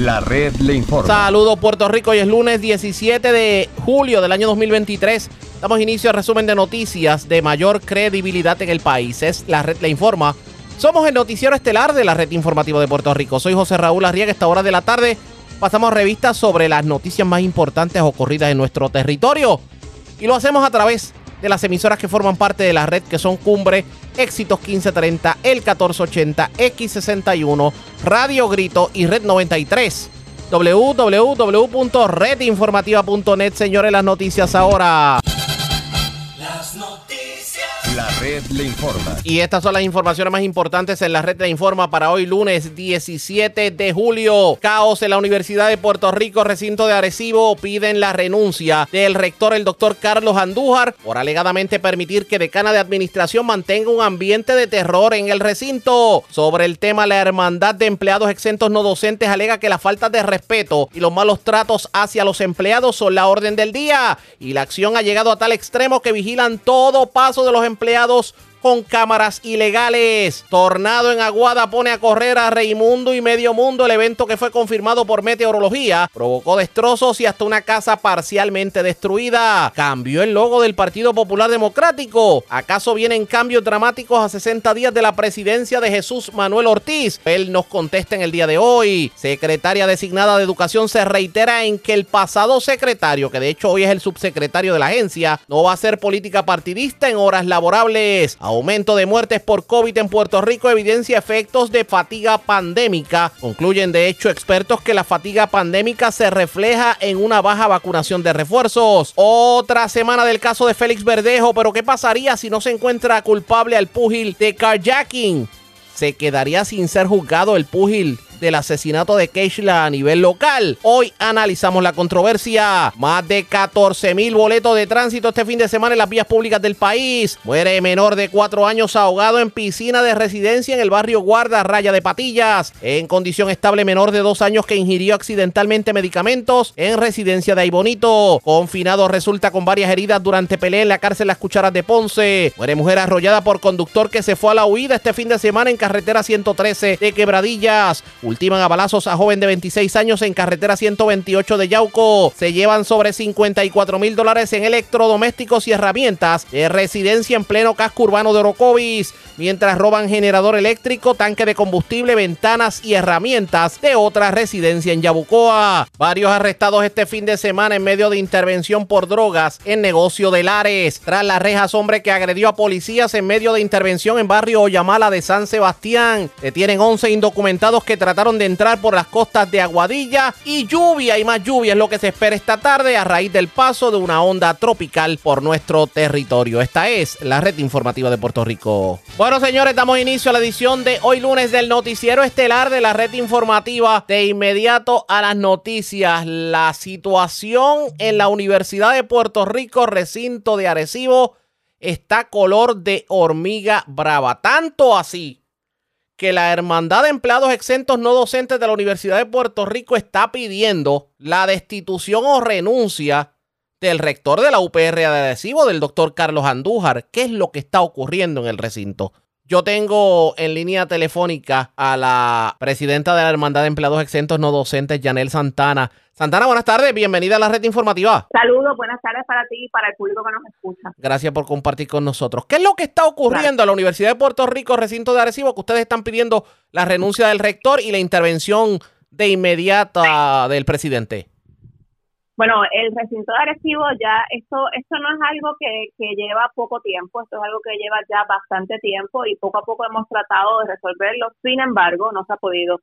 La red le informa. Saludos Puerto Rico, hoy es lunes 17 de julio del año 2023. Damos inicio al resumen de noticias de mayor credibilidad en el país. Es La red le informa. Somos el noticiero estelar de la red informativa de Puerto Rico. Soy José Raúl Arriaga. Esta hora de la tarde pasamos revistas sobre las noticias más importantes ocurridas en nuestro territorio. Y lo hacemos a través de las emisoras que forman parte de la red, que son Cumbre, Éxitos 1530, El 1480, X61, Radio Grito y Red 93. www.redinformativa.net, señores, las noticias ahora. Red le informa. Y estas son las informaciones más importantes en la red le informa para hoy lunes 17 de julio. Caos en la Universidad de Puerto Rico, recinto de Arecibo, piden la renuncia del rector, el doctor Carlos Andújar, por alegadamente permitir que decana de administración mantenga un ambiente de terror en el recinto. Sobre el tema, la hermandad de empleados exentos no docentes alega que la falta de respeto y los malos tratos hacia los empleados son la orden del día. Y la acción ha llegado a tal extremo que vigilan todo paso de los empleados empleados con cámaras ilegales. Tornado en Aguada pone a correr a Reimundo y Medio Mundo. El evento que fue confirmado por meteorología provocó destrozos y hasta una casa parcialmente destruida. Cambió el logo del Partido Popular Democrático. ¿Acaso vienen cambios dramáticos a 60 días de la presidencia de Jesús Manuel Ortiz? Él nos contesta en el día de hoy. Secretaria designada de Educación se reitera en que el pasado secretario, que de hecho hoy es el subsecretario de la agencia, no va a hacer política partidista en horas laborables. Aumento de muertes por COVID en Puerto Rico evidencia efectos de fatiga pandémica. Concluyen de hecho expertos que la fatiga pandémica se refleja en una baja vacunación de refuerzos. Otra semana del caso de Félix Verdejo, pero ¿qué pasaría si no se encuentra culpable al púgil de carjacking? ¿Se quedaría sin ser juzgado el púgil del asesinato de Keishla a nivel local. Hoy analizamos la controversia. Más de 14 mil boletos de tránsito este fin de semana en las vías públicas del país. Muere menor de 4 años ahogado en piscina de residencia en el barrio Guarda Raya de Patillas. En condición estable menor de 2 años que ingirió accidentalmente medicamentos en residencia de Aibonito. Confinado resulta con varias heridas durante pelea en la cárcel Las Cucharas de Ponce. Muere mujer arrollada por conductor que se fue a la huida este fin de semana en carretera 113 de Quebradillas. Ultiman a balazos a joven de 26 años en carretera 128 de Yauco. Se llevan sobre 54 mil dólares en electrodomésticos y herramientas de residencia en pleno casco urbano de Orocovis, mientras roban generador eléctrico, tanque de combustible, ventanas y herramientas de otra residencia en Yabucoa. Varios arrestados este fin de semana en medio de intervención por drogas en negocio de Lares. Tras las rejas, hombre que agredió a policías en medio de intervención en barrio Oyamala de San Sebastián. Detienen 11 indocumentados que trataron de entrar por las costas de Aguadilla y lluvia y más lluvia es lo que se espera esta tarde a raíz del paso de una onda tropical por nuestro territorio. Esta es la red informativa de Puerto Rico. Bueno, señores, damos inicio a la edición de hoy lunes del noticiero estelar de la red informativa. De inmediato a las noticias, la situación en la Universidad de Puerto Rico, recinto de Arecibo, está color de hormiga brava. Tanto así que la Hermandad de Empleados Exentos No Docentes de la Universidad de Puerto Rico está pidiendo la destitución o renuncia del rector de la UPR de Adhesivo, del doctor Carlos Andújar. ¿Qué es lo que está ocurriendo en el recinto? Yo tengo en línea telefónica a la presidenta de la Hermandad de Empleados Exentos No Docentes, Yanel Santana. Santana, buenas tardes, bienvenida a la red informativa. Saludos, buenas tardes para ti y para el público que nos escucha. Gracias por compartir con nosotros. ¿Qué es lo que está ocurriendo en la Universidad de Puerto Rico, recinto de Arecibo, que ustedes están pidiendo la renuncia del rector y la intervención de inmediata del presidente? Bueno, el recinto de Arecibo ya, esto, esto no es algo que, que lleva poco tiempo, esto es algo que lleva ya bastante tiempo y poco a poco hemos tratado de resolverlo, sin embargo, no se ha podido.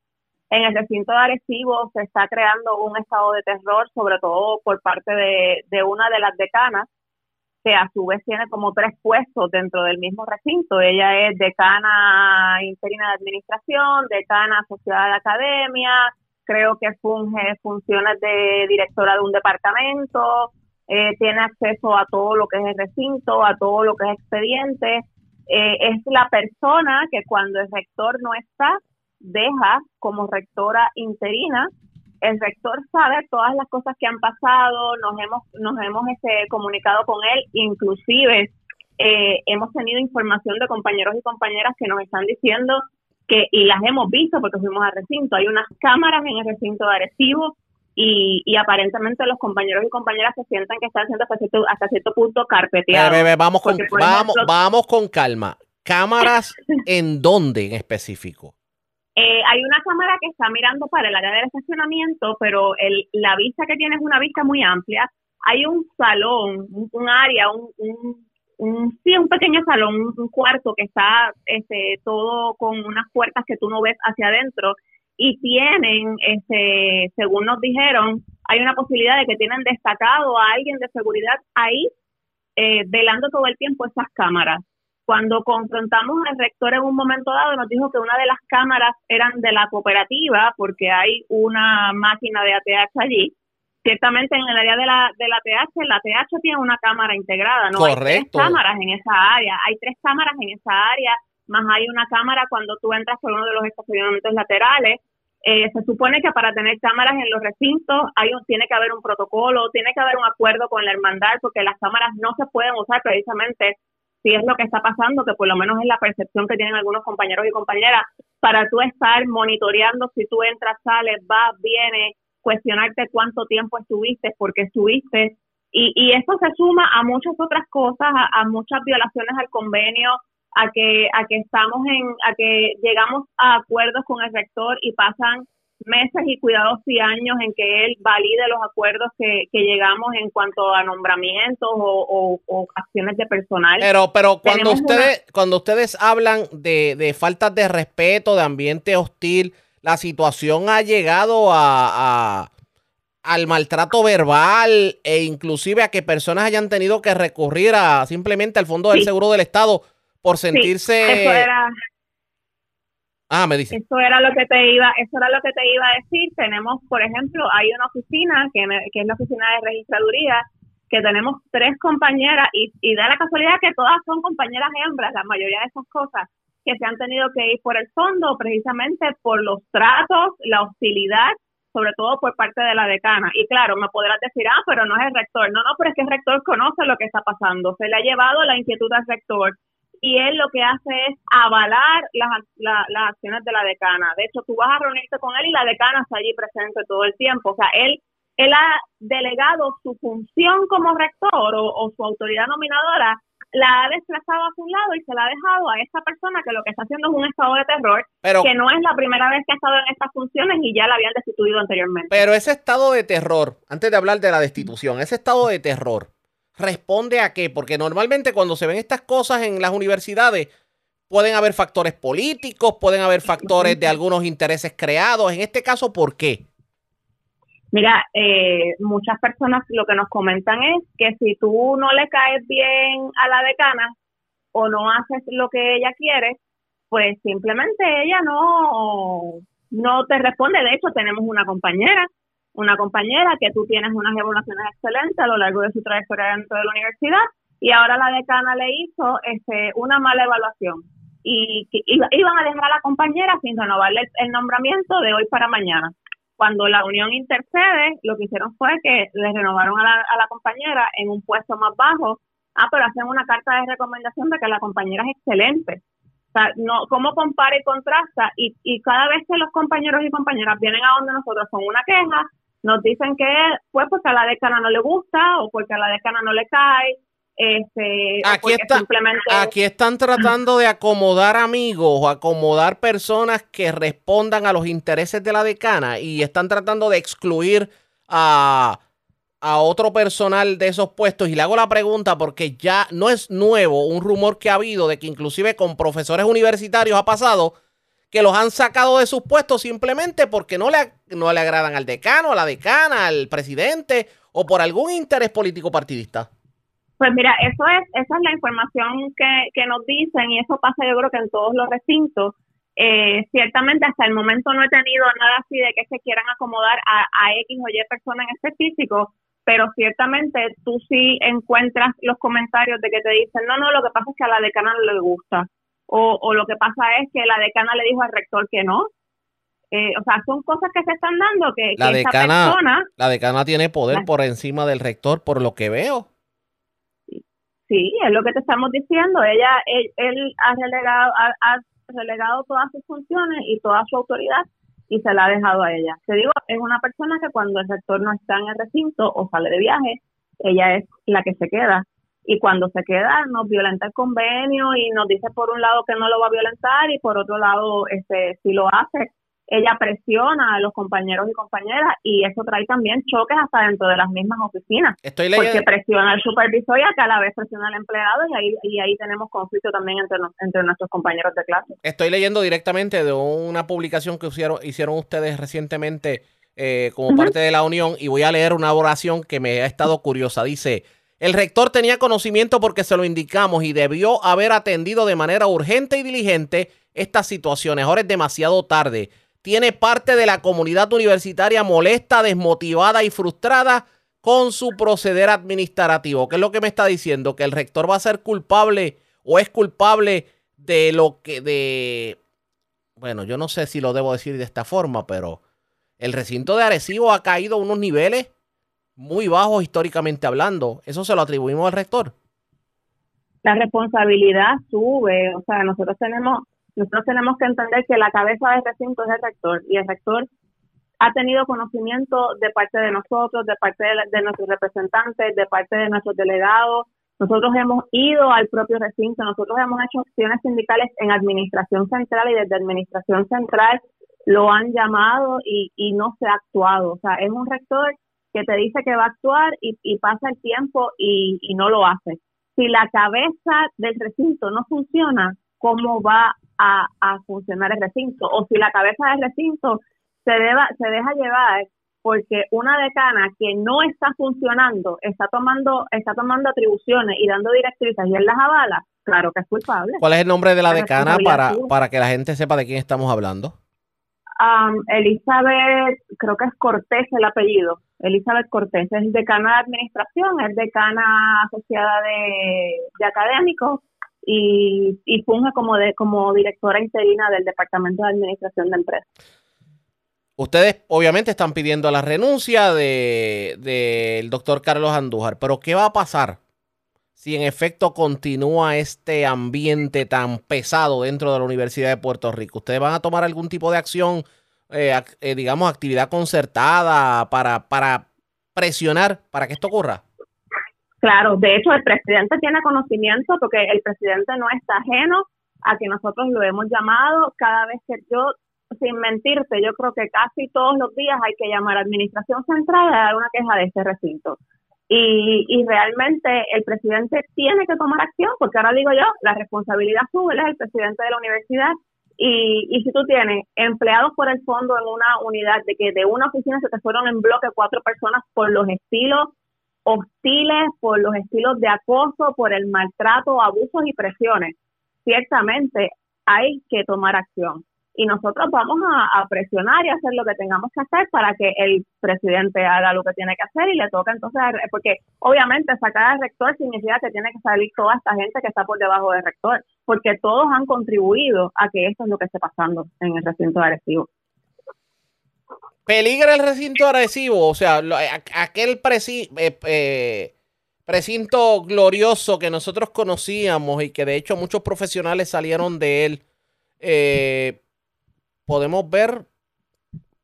En el recinto de Arecibo se está creando un estado de terror, sobre todo por parte de, de una de las decanas, que a su vez tiene como tres puestos dentro del mismo recinto. Ella es decana interina de administración, decana asociada de academia, creo que funge funciones de directora de un departamento, eh, tiene acceso a todo lo que es el recinto, a todo lo que es expediente. Eh, es la persona que cuando el rector no está, deja como rectora interina. El rector sabe todas las cosas que han pasado, nos hemos, nos hemos este, comunicado con él, inclusive eh, hemos tenido información de compañeros y compañeras que nos están diciendo que y las hemos visto porque fuimos al recinto. Hay unas cámaras en el recinto de Arecibo y, y aparentemente los compañeros y compañeras se sienten que están siendo hasta cierto, hasta cierto punto carpeteados. vamos, con, vamos, vamos con calma. ¿Cámaras en dónde en específico? Eh, hay una cámara que está mirando para el área del estacionamiento, pero el, la vista que tiene es una vista muy amplia. Hay un salón, un, área, un, un, sí, un pequeño salón, un, cuarto que está este, todo con unas puertas que tú no ves hacia adentro y tienen, este, según nos dijeron, hay una posibilidad de que tienen destacado a alguien de seguridad ahí eh, velando todo el tiempo esas cámaras. Cuando confrontamos al rector en un momento dado, nos dijo que una de las cámaras eran de la cooperativa, porque hay una máquina de ATH allí. Ciertamente en el área de la, de la ATH, la ATH tiene una cámara integrada, ¿no? Hay tres cámaras en esa área, hay tres cámaras en esa área, más hay una cámara cuando tú entras por uno de los estacionamientos laterales. Eh, se supone que para tener cámaras en los recintos hay un, tiene que haber un protocolo, tiene que haber un acuerdo con la hermandad, porque las cámaras no se pueden usar precisamente si es lo que está pasando, que por lo menos es la percepción que tienen algunos compañeros y compañeras, para tú estar monitoreando si tú entras, sales, vas, vienes, cuestionarte cuánto tiempo estuviste, por qué estuviste. Y, y esto se suma a muchas otras cosas, a, a muchas violaciones al convenio, a que, a que estamos en, a que llegamos a acuerdos con el rector y pasan meses y cuidados y años en que él valide los acuerdos que, llegamos en cuanto a nombramientos o, acciones de personal. Pero, pero cuando ustedes, cuando ustedes hablan de, de faltas de respeto, de ambiente hostil, la situación ha llegado a, al maltrato verbal e inclusive a que personas hayan tenido que recurrir a simplemente al Fondo del Seguro del Estado por sentirse Ah, me dice. Eso era lo que te iba, eso era lo que te iba a decir. Tenemos, por ejemplo, hay una oficina que, que es la oficina de registraduría, que tenemos tres compañeras y, y da la casualidad que todas son compañeras hembras, la mayoría de esas cosas que se han tenido que ir por el fondo precisamente por los tratos, la hostilidad, sobre todo por parte de la decana. Y claro, me podrás decir, ah, pero no es el rector. No, no, pero es que el rector conoce lo que está pasando. Se le ha llevado la inquietud al rector y él lo que hace es avalar las, las acciones de la decana. De hecho, tú vas a reunirte con él y la decana está allí presente todo el tiempo. O sea, él, él ha delegado su función como rector o, su autoridad nominadora, la ha desplazado a su lado y se la ha dejado a esta persona que lo que está haciendo es un estado de terror, que no es la primera vez que ha estado en estas funciones y ya la habían destituido anteriormente. Pero ese estado de terror, antes de hablar de la destitución, ese estado de terror, responde a qué? Porque normalmente cuando se ven estas cosas en las universidades, pueden haber factores políticos, pueden haber factores de algunos intereses creados. En este caso, ¿por qué? Mira, eh, muchas personas lo que nos comentan es que si tú no le caes bien a la decana o no haces lo que ella quiere, pues simplemente ella no, no te responde. De hecho, tenemos una compañera una compañera que tú tienes unas evaluaciones excelentes a lo largo de su trayectoria dentro de la universidad y ahora la decana le hizo este, una mala evaluación y iban a dejar a la compañera sin renovarle el, nombramiento de hoy para mañana. Cuando la unión intercede, lo que hicieron fue que le renovaron a la, compañera en un puesto más bajo. Ah, pero hacen una carta de recomendación de que la compañera es excelente. O sea, no, ¿cómo compara y contrasta? Y, y cada vez que los compañeros y compañeras vienen a donde nosotros con una queja, nos dicen que pues porque a la decana no le gusta o porque a la decana no le cae. Este, aquí, simplemente... aquí están tratando de acomodar amigos o acomodar personas que respondan a los intereses de la decana y están tratando de excluir a, a otro personal de esos puestos. Y le hago la pregunta porque ya no es nuevo un rumor que ha habido de que inclusive con profesores universitarios ha pasado que los han sacado de sus puestos simplemente porque no le, no le agradan al decano, a la decana, al presidente o por algún interés político partidista. Pues mira, eso es, esa es la información que, que nos dicen y eso pasa yo creo que en todos los recintos. Eh, ciertamente hasta el momento no he tenido nada así de que se quieran acomodar a, a X o Y persona en específico, pero ciertamente tú sí encuentras los comentarios de que te dicen, no, no, lo que pasa es que a la decana no le gusta o, o lo que pasa es que la decana le dijo al rector que no. Eh, o sea, son cosas que se están dando que, la decana, persona... La decana tiene poder por encima del rector, por lo que veo. Sí, es lo que te estamos diciendo. Ella, él, ha relegado, ha, relegado todas sus funciones y toda su autoridad y se la ha dejado a ella. Te digo, es una persona que cuando el rector no está en el recinto o sale de viaje, ella es la que se queda. Y cuando se queda, nos violenta el convenio y nos dice por un lado que no lo va a violentar y por otro lado, este, si lo hace, ella presiona a los compañeros y compañeras y eso trae también choques hasta dentro de las mismas oficinas. Estoy Porque presiona al supervisor y a cada vez presiona al empleado y ahí, y ahí tenemos conflicto también entre, entre nuestros compañeros de clase. Estoy leyendo directamente de una publicación que hicieron, hicieron ustedes recientemente eh, como parte de la Unión y voy a leer una oración que me ha estado curiosa. Dice, el rector tenía conocimiento porque se lo indicamos y debió haber atendido de manera urgente y diligente estas situaciones. Ahora es demasiado tarde tiene parte de la comunidad universitaria molesta, desmotivada y frustrada con su proceder administrativo. ¿Qué es lo que me está diciendo? Que el rector va a ser culpable o es culpable de lo que de bueno, yo no sé si lo debo decir de esta forma, pero el recinto de Arecibo ha caído a unos niveles muy bajos históricamente hablando. ¿Eso se lo atribuimos al rector? La responsabilidad sube, o sea, nosotros tenemos nosotros tenemos que entender que la cabeza de recinto es el rector y el rector ha tenido conocimiento de parte de nosotros, de parte de, nuestros representantes, de parte de nuestros delegados. Nosotros hemos ido al propio recinto, nosotros hemos hecho acciones sindicales en administración central y desde administración central lo han llamado y, no se ha actuado. O sea, es un rector que te dice que va a actuar y, pasa el tiempo y, y no lo hace. Si la cabeza del recinto no funciona, ¿cómo va a, funcionar el recinto o si la cabeza del recinto se, deba, se deja llevar porque una decana que no está funcionando está tomando está tomando atribuciones y dando directrices y él las avala, claro que es culpable. ¿Cuál es el nombre de la decana para, para que la gente sepa de quién estamos hablando? Elizabeth, creo que es Cortés el apellido. Elizabeth Cortés es decana de administración, es decana asociada de, de académicos y, y funge como, de, como directora interina del Departamento de Administración de Empresas. Ustedes obviamente están pidiendo la renuncia del de, doctor Carlos Andújar, pero ¿qué va a pasar si en efecto continúa este ambiente tan pesado dentro de la Universidad de Puerto Rico? ¿Ustedes van a tomar algún tipo de acción, eh, eh, digamos, actividad concertada para presionar para que esto ocurra? Claro, de hecho el presidente tiene conocimiento porque el presidente no está ajeno a que nosotros lo hemos llamado cada vez que yo, sin mentirte, yo creo que casi todos los días hay que llamar a Administración Central a dar una queja de este recinto. Y, y realmente el presidente tiene que tomar acción porque ahora digo yo, la responsabilidad sube, es el presidente de la universidad y, y si tú tienes empleados por el fondo en una unidad de que de una oficina se te fueron en bloque cuatro personas por los estilos hostiles por los estilos de acoso, por el maltrato, abusos y presiones. Ciertamente hay que tomar acción y nosotros vamos a, presionar y hacer lo que tengamos que hacer para que el presidente haga lo que tiene que hacer y le toca entonces, porque obviamente sacar al rector significa que tiene que salir toda esta gente que está por debajo del rector, porque todos han contribuido a que esto es lo que esté pasando en el recinto de Arecibo. Peligra el recinto agresivo, o sea, aquel eh, eh, precinto glorioso que nosotros conocíamos y que de hecho muchos profesionales salieron de él. Eh, ¿Podemos ver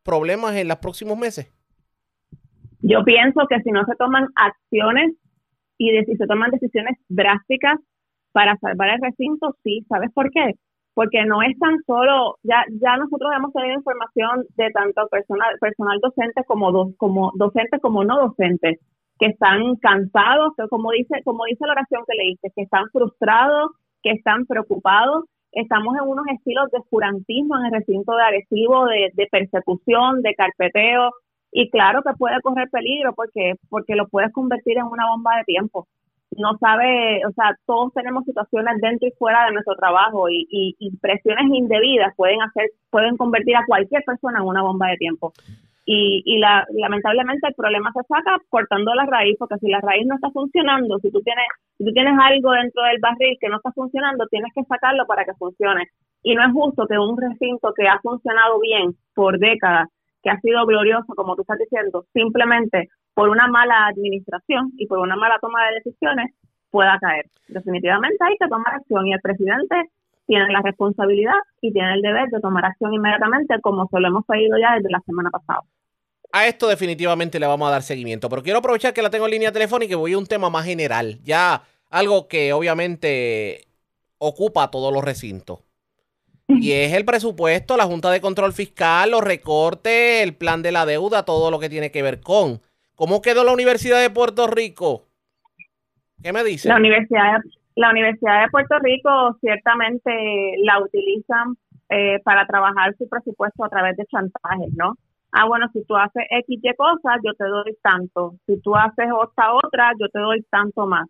problemas en los próximos meses? Yo pienso que si no se toman acciones y si se toman decisiones drásticas para salvar el recinto, sí. ¿Sabes por qué? Porque no es tan solo, ya, ya nosotros hemos tenido información de tanto personal, personal docente como, dos como docentes como no docentes, que están cansados, que como dice, como dice la oración que leíste, que están frustrados, que están preocupados. Estamos en unos estilos de oscurantismo en el recinto de agresivo, de, de persecución, de carpeteo, y claro que puede correr peligro porque, porque lo puedes convertir en una bomba de tiempo no sabe, o sea, todos tenemos situaciones dentro y fuera de nuestro trabajo y, y, presiones indebidas pueden hacer, pueden convertir a cualquier persona en una bomba de tiempo. Y, y la, lamentablemente el problema se saca cortando la raíz, porque si la raíz no está funcionando, si tú tienes, si tú tienes algo dentro del barril que no está funcionando, tienes que sacarlo para que funcione. Y no es justo que un recinto que ha funcionado bien por décadas, que ha sido glorioso, como tú estás diciendo, simplemente por una mala administración y por una mala toma de decisiones pueda caer. Definitivamente hay que tomar acción y el presidente tienen la responsabilidad y tienen el deber de tomar acción inmediatamente, como se lo hemos pedido ya desde la semana pasada. A esto definitivamente le vamos a dar seguimiento, pero quiero aprovechar que la tengo en línea telefónica y voy a un tema más general, ya algo que obviamente ocupa todos los recintos. Y es el presupuesto, la Junta de Control Fiscal, los recortes, el plan de la deuda, todo lo que tiene que ver con. ¿Cómo quedó la Universidad de Puerto Rico? ¿Qué me dice? La Universidad la Universidad de Puerto Rico ciertamente la utilizan eh, para trabajar su presupuesto a través de chantajes, ¿no? Ah, bueno, si tú haces X y cosas, yo te doy tanto. Si tú haces otra otra, yo te doy tanto más.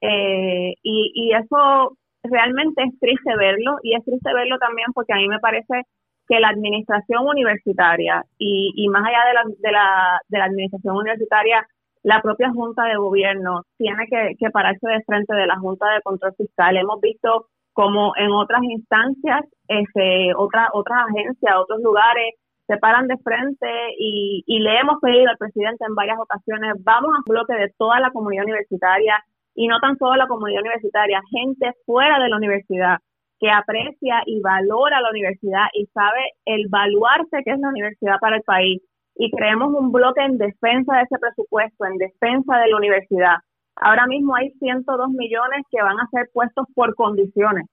Eh, y, y eso realmente es triste verlo y es triste verlo también porque a mí me parece que la administración universitaria y, y más allá de la, de, la, de la administración universitaria la propia Junta de Gobierno tiene que, pararse de frente de la Junta de Control Fiscal. Hemos visto como en otras instancias, este, otra, otras agencias, otros lugares se paran de frente y, y le hemos pedido al presidente en varias ocasiones, vamos a un bloque de toda la comunidad universitaria y no tan solo la comunidad universitaria, gente fuera de la universidad que aprecia y valora la universidad y sabe el baluarte que es la universidad para el país y creemos un bloque en defensa de ese presupuesto, en defensa de la universidad. Ahora mismo hay 102 millones que van a ser puestos por condiciones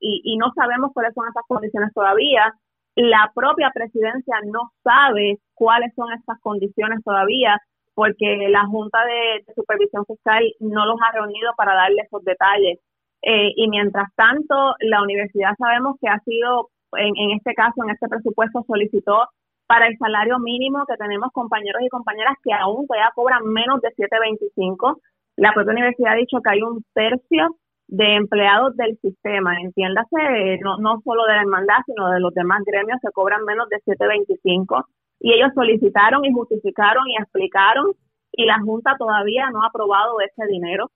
y, no sabemos cuáles son esas condiciones todavía. La propia presidencia no sabe cuáles son esas condiciones todavía porque la Junta de, Supervisión Fiscal no los ha reunido para darle esos detalles. Eh, y mientras tanto, la universidad sabemos que ha sido, en, en este caso, en este presupuesto, solicitó para el salario mínimo que tenemos compañeros y compañeras que aún todavía cobran menos de 7.25. La propia universidad ha dicho que hay un tercio de empleados del sistema, entiéndase, no, no solo de la hermandad, sino de los demás gremios que cobran menos de 7.25 y ellos solicitaron y justificaron y explicaron y la Junta todavía no ha aprobado ese dinero.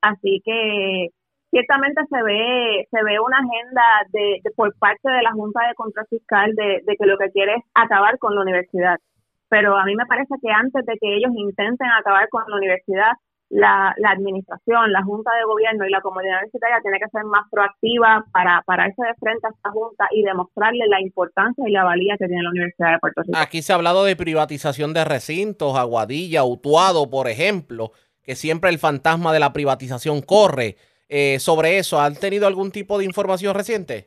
Así que ciertamente se ve se ve una agenda de, por parte de la Junta de Control Fiscal de, que lo que quiere es acabar con la universidad. Pero a mí me parece que antes de que ellos intenten acabar con la universidad, la, administración, la Junta de Gobierno y la comunidad universitaria tiene que ser más proactiva para pararse de frente a esta Junta y demostrarle la importancia y la valía que tiene la Universidad de Puerto Rico. Aquí se ha hablado de privatización de recintos, Aguadilla, Utuado, por ejemplo, que siempre el fantasma de la privatización corre. Eh, sobre eso, ¿han tenido algún tipo de información reciente?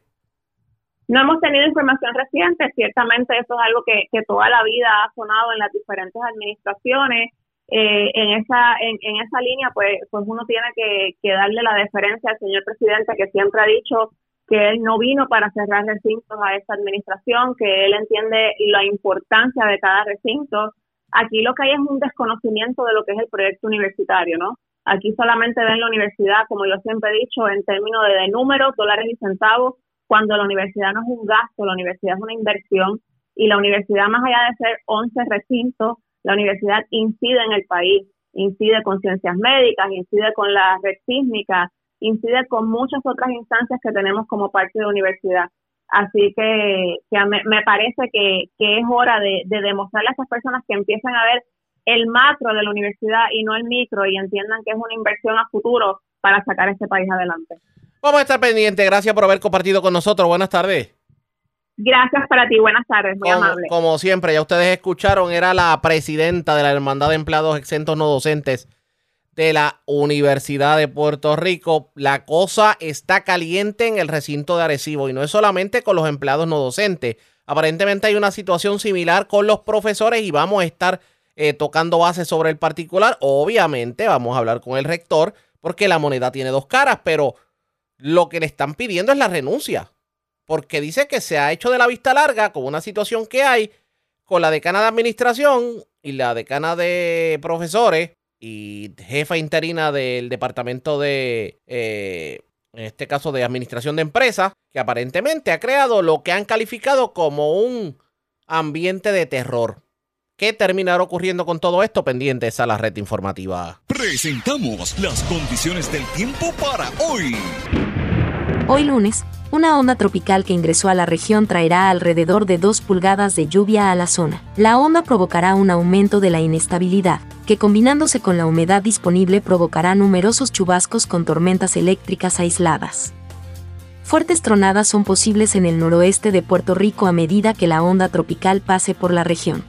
No hemos tenido información reciente, ciertamente eso es algo que, toda la vida ha sonado en las diferentes administraciones. Eh, en esa en, en, esa línea, pues, pues uno tiene que, que darle la deferencia al señor presidente que siempre ha dicho que él no vino para cerrar recintos a esta administración, que él entiende la importancia de cada recinto. Aquí lo que hay es un desconocimiento de lo que es el proyecto universitario, ¿no? Aquí solamente ven la universidad, como yo siempre he dicho, en términos de, números, dólares y centavos, cuando la universidad no es un gasto, la universidad es una inversión y la universidad, más allá de ser 11 recintos, la universidad incide en el país, incide con ciencias médicas, incide con la red sísmica, incide con muchas otras instancias que tenemos como parte de la universidad. Así que, me, parece que, es hora de, de demostrarle a esas personas que empiezan a ver el macro de la universidad y no el micro y entiendan que es una inversión a futuro para sacar este país adelante. Vamos a estar pendientes. Gracias por haber compartido con nosotros. Buenas tardes. Gracias para ti. Buenas tardes. Muy como, amable. Como siempre, ya ustedes escucharon, era la presidenta de la Hermandad de Empleados Exentos No Docentes de la Universidad de Puerto Rico. La cosa está caliente en el recinto de Arecibo y no es solamente con los empleados no docentes. Aparentemente hay una situación similar con los profesores y vamos a estar eh, tocando base sobre el particular. Obviamente vamos a hablar con el rector porque la moneda tiene dos caras, pero lo que le están pidiendo es la renuncia. Porque dice que se ha hecho de la vista larga con una situación que hay con la decana de administración y la decana de profesores y jefa interina del departamento de, eh, en este caso de administración de empresas, que aparentemente ha creado lo que han calificado como un ambiente de terror. ¿Qué terminará ocurriendo con todo esto? Pendientes a la red informativa. Presentamos las condiciones del tiempo para hoy. Hoy lunes, una onda tropical que ingresó a la región traerá alrededor de 2 pulgadas de lluvia a la zona. La onda provocará un aumento de la inestabilidad, que combinándose con la humedad disponible provocará numerosos chubascos con tormentas eléctricas aisladas. Fuertes tronadas son posibles en el noroeste de Puerto Rico a medida que la onda tropical pase por la región.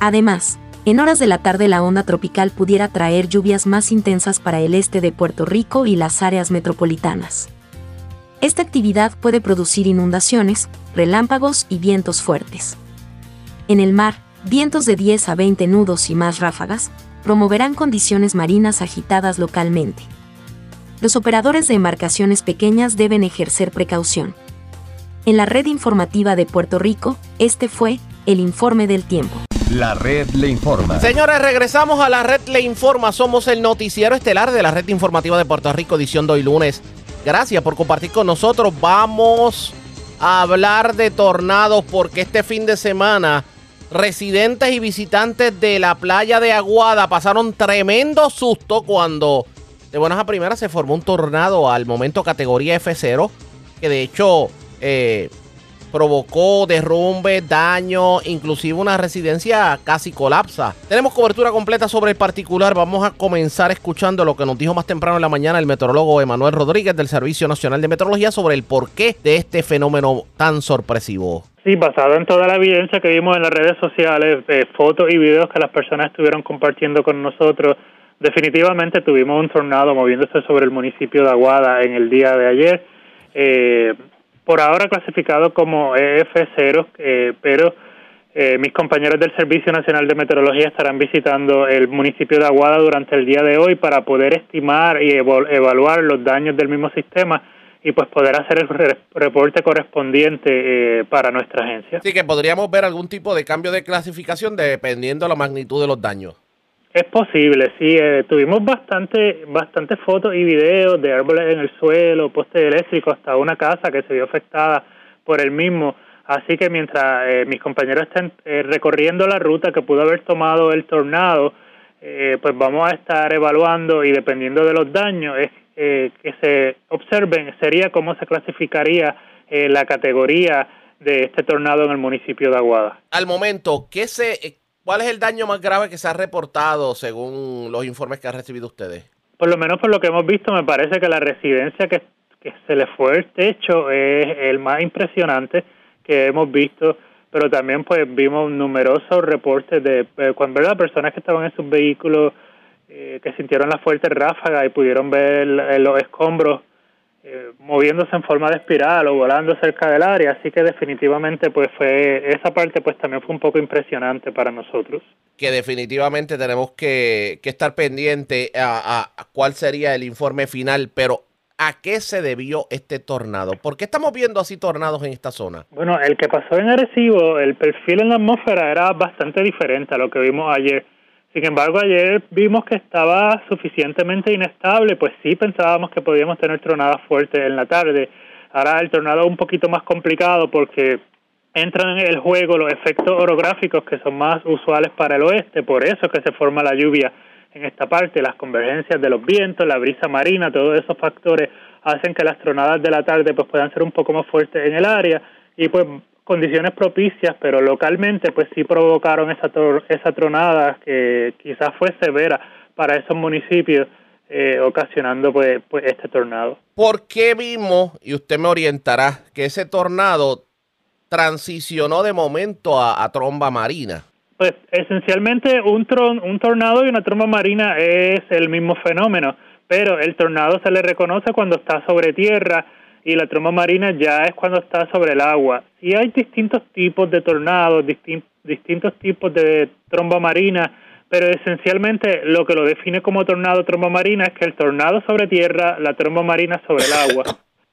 Además, en horas de la tarde la onda tropical pudiera traer lluvias más intensas para el este de Puerto Rico y las áreas metropolitanas. Esta actividad puede producir inundaciones, relámpagos y vientos fuertes. En el mar, vientos de 10 a 20 nudos y más ráfagas promoverán condiciones marinas agitadas localmente. Los operadores de embarcaciones pequeñas deben ejercer precaución. En la red informativa de Puerto Rico, este fue el informe del tiempo. La red le informa. Señores, regresamos a la red le informa. Somos el noticiero estelar de la red informativa de Puerto Rico, edición de hoy lunes. Gracias por compartir con nosotros. Vamos a hablar de tornados porque este fin de semana residentes y visitantes de la playa de Aguada pasaron tremendo susto cuando de buenas a primeras se formó un tornado al momento categoría F0 que de hecho eh, provocó derrumbe, daño, inclusive una residencia casi colapsa. Tenemos cobertura completa sobre el particular. Vamos a comenzar escuchando lo que nos dijo más temprano en la mañana el meteorólogo Emanuel Rodríguez del Servicio Nacional de Meteorología sobre el porqué de este fenómeno tan sorpresivo. Sí, basado en toda la evidencia que vimos en las redes sociales, eh, fotos y videos que las personas estuvieron compartiendo con nosotros, definitivamente tuvimos un tornado moviéndose sobre el municipio de Aguada en el día de ayer. Eh, por ahora clasificado como EF0, eh, pero eh, mis compañeros del Servicio Nacional de Meteorología estarán visitando el municipio de Aguada durante el día de hoy para poder estimar y evaluar los daños del mismo sistema y pues poder hacer el reporte correspondiente eh, para nuestra agencia. Sí, que podríamos ver algún tipo de cambio de clasificación dependiendo de la magnitud de los daños. Es posible, sí. Eh, tuvimos bastante, bastante fotos y videos de árboles en el suelo, postes eléctricos, hasta una casa que se vio afectada por el mismo. Así que mientras eh, mis compañeros estén eh, recorriendo la ruta que pudo haber tomado el tornado, pues vamos a estar evaluando y dependiendo de los daños es, que se observen, sería cómo se clasificaría la categoría de este tornado en el municipio de Aguada. Al momento, ¿qué se ¿Cuál es el daño más grave que se ha reportado según los informes que han recibido ustedes? Por lo menos por lo que hemos visto, me parece que la residencia que, se le fue el techo es el más impresionante que hemos visto, pero también pues vimos numerosos reportes de eh, cuando las personas que estaban en sus vehículos eh, que sintieron la fuerte ráfaga y pudieron ver los escombros eh, moviéndose en forma de espiral o volando cerca del área, así que definitivamente pues fue esa parte pues también fue un poco impresionante para nosotros. Que definitivamente tenemos que, estar pendiente a, cuál sería el informe final, pero ¿a qué se debió este tornado? ¿Por qué estamos viendo así tornados en esta zona? Bueno, el que pasó en Arecibo, el perfil en la atmósfera era bastante diferente a lo que vimos ayer sin embargo, ayer vimos que estaba suficientemente inestable, pues sí pensábamos que podíamos tener tronadas fuertes en la tarde. Ahora el tornado es un poquito más complicado porque entran en el juego los efectos orográficos que son más usuales para el oeste, por eso que se forma la lluvia en esta parte, las convergencias de los vientos, la brisa marina, todos esos factores hacen que las tronadas de la tarde pues puedan ser un poco más fuertes en el área y pues condiciones propicias, pero localmente pues sí provocaron esa, esa tronada que quizás fue severa para esos municipios, eh, ocasionando pues, pues este tornado. ¿Por qué vimos, y usted me orientará, que ese tornado transicionó de momento a, tromba marina? Pues esencialmente un, tron, un tornado y una tromba marina es el mismo fenómeno, pero el tornado se le reconoce cuando está sobre tierra y la tromba marina ya es cuando está sobre el agua. Y hay distintos tipos de tornados, distintos tipos de tromba marina, pero esencialmente lo que lo define como tornado tromba marina es que el tornado sobre tierra, la tromba marina sobre el agua.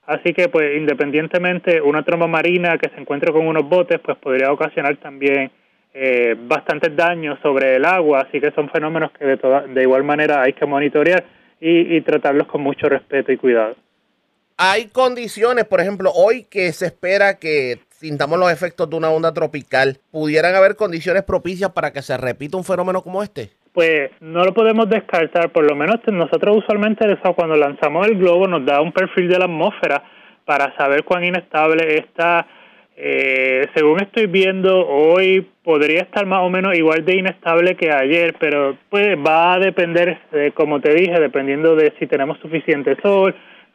Así que, pues, independientemente, una tromba marina que se encuentre con unos botes, pues podría ocasionar también eh, bastantes daños sobre el agua. Así que son fenómenos que de, toda, de igual manera hay que monitorear y tratarlos con mucho respeto y cuidado hay condiciones, por ejemplo, hoy que se espera que sintamos los efectos de una onda tropical, ¿pudieran haber condiciones propicias para que se repita un fenómeno como este? Pues no lo podemos descartar, por lo menos nosotros usualmente cuando lanzamos el globo nos da un perfil de la atmósfera para saber cuán inestable está. Eh, según estoy viendo, hoy podría estar más o menos igual de inestable que ayer, pero pues va a depender, como te dije, dependiendo de si tenemos suficiente sol,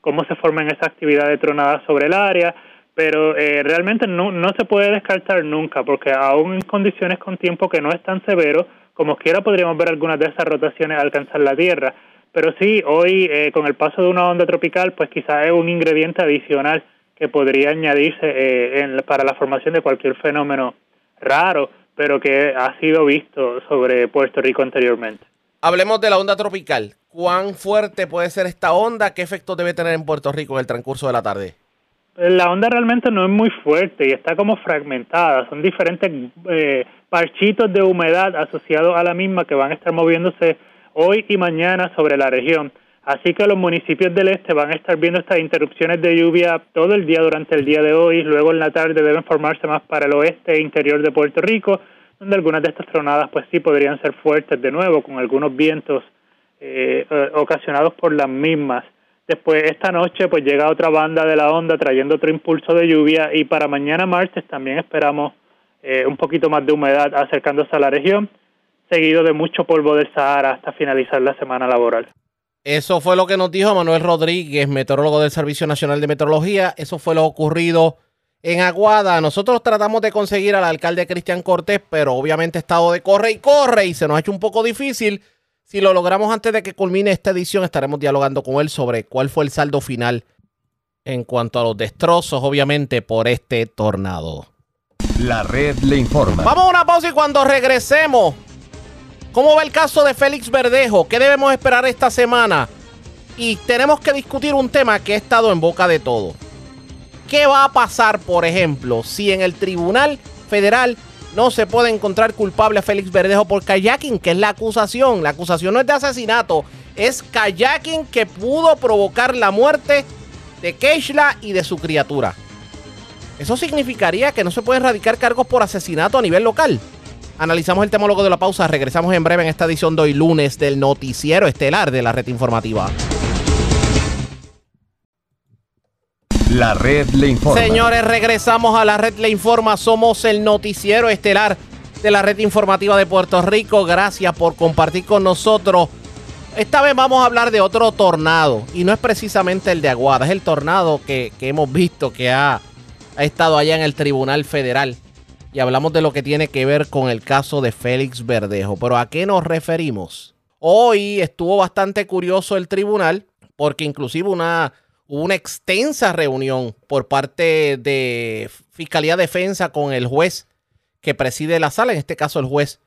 cómo se forman esas actividades tronadas sobre el área, pero eh, realmente no, no se puede descartar nunca, porque aún en condiciones con tiempo que no es tan severo, como quiera podríamos ver algunas de esas rotaciones alcanzar la Tierra. Pero sí, hoy eh, con el paso de una onda tropical, pues quizás es un ingrediente adicional que podría añadirse eh, para la formación de cualquier fenómeno raro, pero que ha sido visto sobre Puerto Rico anteriormente. Hablemos de la onda tropical. ¿Cuán fuerte puede ser esta onda? ¿Qué efecto debe tener en Puerto Rico en el transcurso de la tarde? La onda realmente no es muy fuerte y está como fragmentada. Son diferentes eh, parchitos de humedad asociados a la misma que van a estar moviéndose hoy y mañana sobre la región. Así que los municipios del este van a estar viendo estas interrupciones de lluvia todo el día durante el día de hoy. Luego en la tarde deben formarse más para el oeste e interior de Puerto Rico, donde algunas de estas tronadas pues sí podrían ser fuertes de nuevo, con algunos vientos eh, eh, ocasionados por las mismas. Después esta noche pues llega otra banda de la onda trayendo otro impulso de lluvia y para mañana martes también esperamos eh, un poquito más de humedad acercándose a la región, seguido de mucho polvo del Sahara hasta finalizar la semana laboral. Eso fue lo que nos dijo Manuel Rodríguez, meteorólogo del Servicio Nacional de Meteorología. Eso fue lo ocurrido en Aguada. Nosotros tratamos de conseguir al alcalde Cristian Cortés, pero obviamente estado de corre y corre y se nos ha hecho un poco difícil. Si lo logramos antes de que culmine esta edición, estaremos dialogando con él sobre cuál fue el saldo final en cuanto a los destrozos, obviamente, por este tornado. La red le informa. Vamos a una pausa y cuando regresemos ¿Cómo va el caso de Félix Verdejo? ¿Qué debemos esperar esta semana? Y tenemos que discutir un tema que ha estado en boca de todo. ¿Qué va a pasar, por ejemplo, si en el Tribunal Federal no se puede encontrar culpable a Félix Verdejo por kayaking, que es la acusación? La acusación no es de asesinato, es kayaking que pudo provocar la muerte de Keishla y de su criatura. Eso significaría que no se pueden radicar cargos por asesinato a nivel local. Analizamos el tema luego de la pausa. Regresamos en breve en esta edición de hoy lunes del noticiero estelar de la red informativa. La red le informa. Señores, regresamos a la red le informa. Somos el noticiero estelar de la red informativa de Puerto Rico. Gracias por compartir con nosotros. Esta vez vamos a hablar de otro tornado. Y no es precisamente el de Aguada, es el tornado que, hemos visto que ha, ha estado allá en el Tribunal Federal y hablamos de lo que tiene que ver con el caso de Félix Verdejo. Pero ¿a qué nos referimos? Hoy estuvo bastante curioso el tribunal porque inclusive una, hubo una extensa reunión por parte de Fiscalía Defensa con el juez que preside la sala, en este caso el juez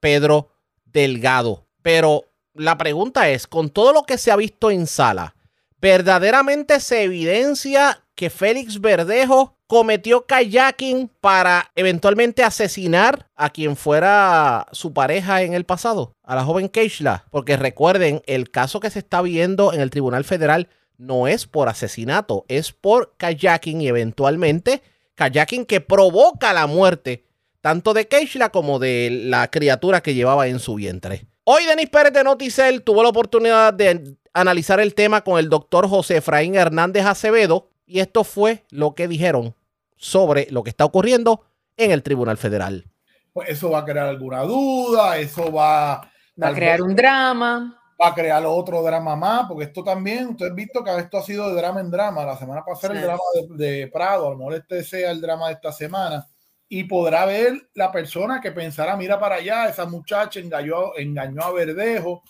Pedro Delgado. Pero la pregunta es, con todo lo que se ha visto en sala, ¿verdaderamente se evidencia que Félix Verdejo cometió kayaking para eventualmente asesinar a quien fuera su pareja en el pasado, a la joven Keishla. Porque recuerden, el caso que se está viendo en el Tribunal Federal no es por asesinato, es por kayaking y eventualmente kayaking que provoca la muerte tanto de Keishla como de la criatura que llevaba en su vientre. Hoy Denis Pérez de Noticel tuvo la oportunidad de analizar el tema con el doctor José Efraín Hernández Acevedo y esto fue lo que dijeron sobre lo que está ocurriendo en el Tribunal Federal. Pues eso va a crear alguna duda, eso va, va a crear un drama. Va a crear otro drama más, porque esto también, usted ha visto que esto ha sido de drama en drama. La semana pasada el drama de, Prado, a lo mejor este sea el drama de esta semana. Y podrá ver la persona que pensará, mira para allá, esa muchacha engañó, engañó a Verdejo,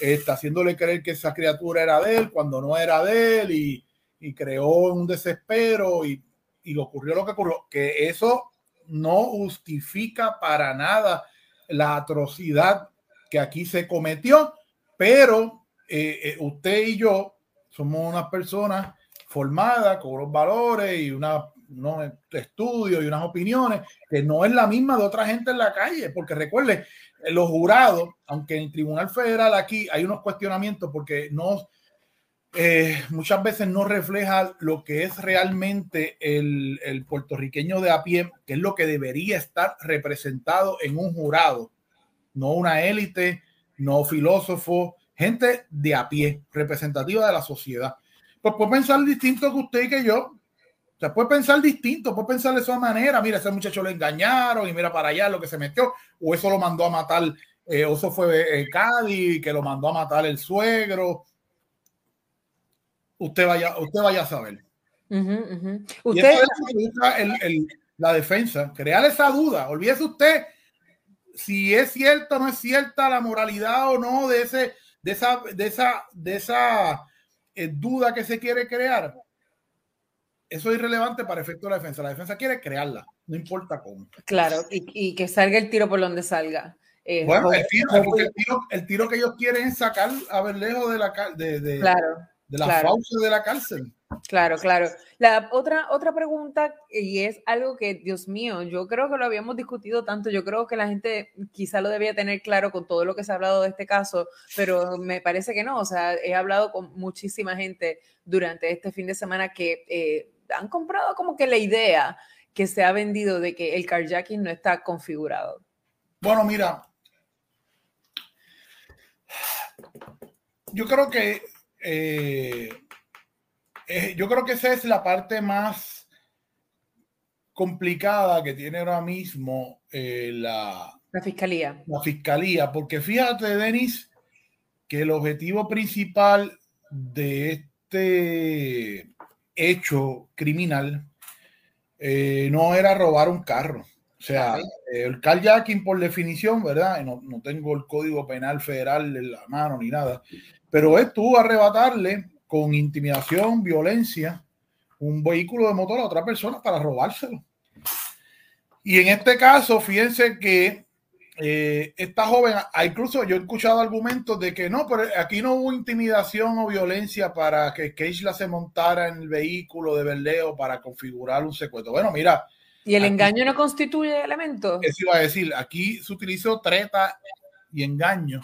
está haciéndole creer que esa criatura era de él cuando no era de él y, y creó un desespero y y ocurrió lo que ocurrió, que eso no justifica para nada la atrocidad que aquí se cometió, pero eh, eh, usted y yo somos unas personas formadas con unos valores y una, unos estudios y unas opiniones que no es la misma de otra gente en la calle, porque recuerde, los jurados, aunque en el Tribunal Federal aquí hay unos cuestionamientos porque no eh, muchas veces no refleja lo que es realmente el, el, puertorriqueño de a pie, que es lo que debería estar representado en un jurado, no una élite, no filósofo, gente de a pie, representativa de la sociedad. Pues puede pensar distinto que usted y que yo. O sea, puede pensar distinto, puede pensar de esa manera. Mira, ese muchacho lo engañaron y mira para allá lo que se metió, o eso lo mandó a matar, eh, o eso fue eh, Cádiz, que lo mandó a matar el suegro usted vaya, usted vaya a saber. Usted... Y eso es la defensa, crear esa duda. Olvídese usted si es cierta o no es cierta la moralidad o no de ese, de esa, de esa, de esa eh, duda que se quiere crear. Eso es irrelevante para efecto de la defensa. La defensa quiere crearla, no importa cómo. Claro, y, que salga el tiro por donde salga. Eh, bueno, el tiro, el tiro, que ellos quieren es sacar a Berlejo de la, de, de, claro, de la de la cárcel. Claro, claro. La otra, otra pregunta, y es algo que, Dios mío, yo creo que lo habíamos discutido tanto, yo creo que la gente quizá lo debía tener claro con todo lo que se ha hablado de este caso, pero me parece que no, o sea, he hablado con muchísima gente durante este fin de semana que eh, han comprado como que la idea que se ha vendido de que el carjacking no está configurado. Bueno, mira, yo creo que... Eh, eh, yo creo que esa es la parte más complicada que tiene ahora mismo eh, la, la fiscalía. La fiscalía, porque fíjate, Denis, que el objetivo principal de este hecho criminal eh, no era robar un carro. O sea, el carjacking por definición, ¿verdad? No, no, tengo el código penal federal en la mano ni nada, pero es tú arrebatarle con intimidación, violencia, un vehículo de motor a otra persona para robárselo. Y en este caso, fíjense que eh, esta joven, ah, incluso yo he escuchado argumentos de que no, pero aquí no hubo intimidación o violencia para que Keishla se montara en el vehículo de Berleo para configurar un secuestro. Bueno, mira. ¿Y el engaño no constituye elemento? Eso iba a decir, aquí se utilizó treta y engaño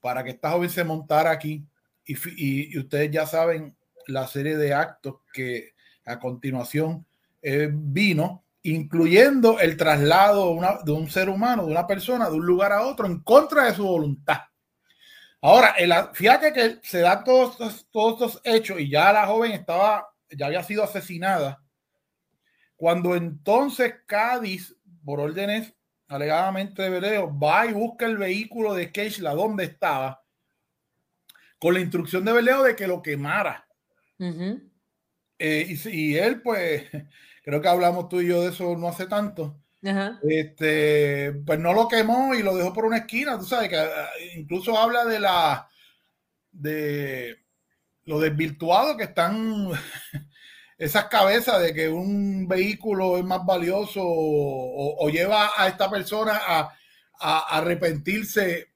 para que esta joven se montara aquí y, ustedes ya saben la serie de actos que a continuación eh, vino, incluyendo el traslado de un ser humano, de una persona, de un lugar a otro en contra de su voluntad. Ahora, fíjate que se da todos todos estos hechos y ya la joven estaba, ya había sido asesinada. Cuando entonces Cádiz, por órdenes alegadamente de Vereo, va y busca el vehículo de Keishla donde estaba con la instrucción de Berleo de que lo quemara. Eh, y, él, pues, creo que hablamos tú y yo de eso no hace tanto. Este, pues no lo quemó y lo dejó por una esquina. Tú sabes que ah, incluso habla de la de lo desvirtuado que están esas cabezas de que un vehículo es más valioso o, lleva a esta persona a, a arrepentirse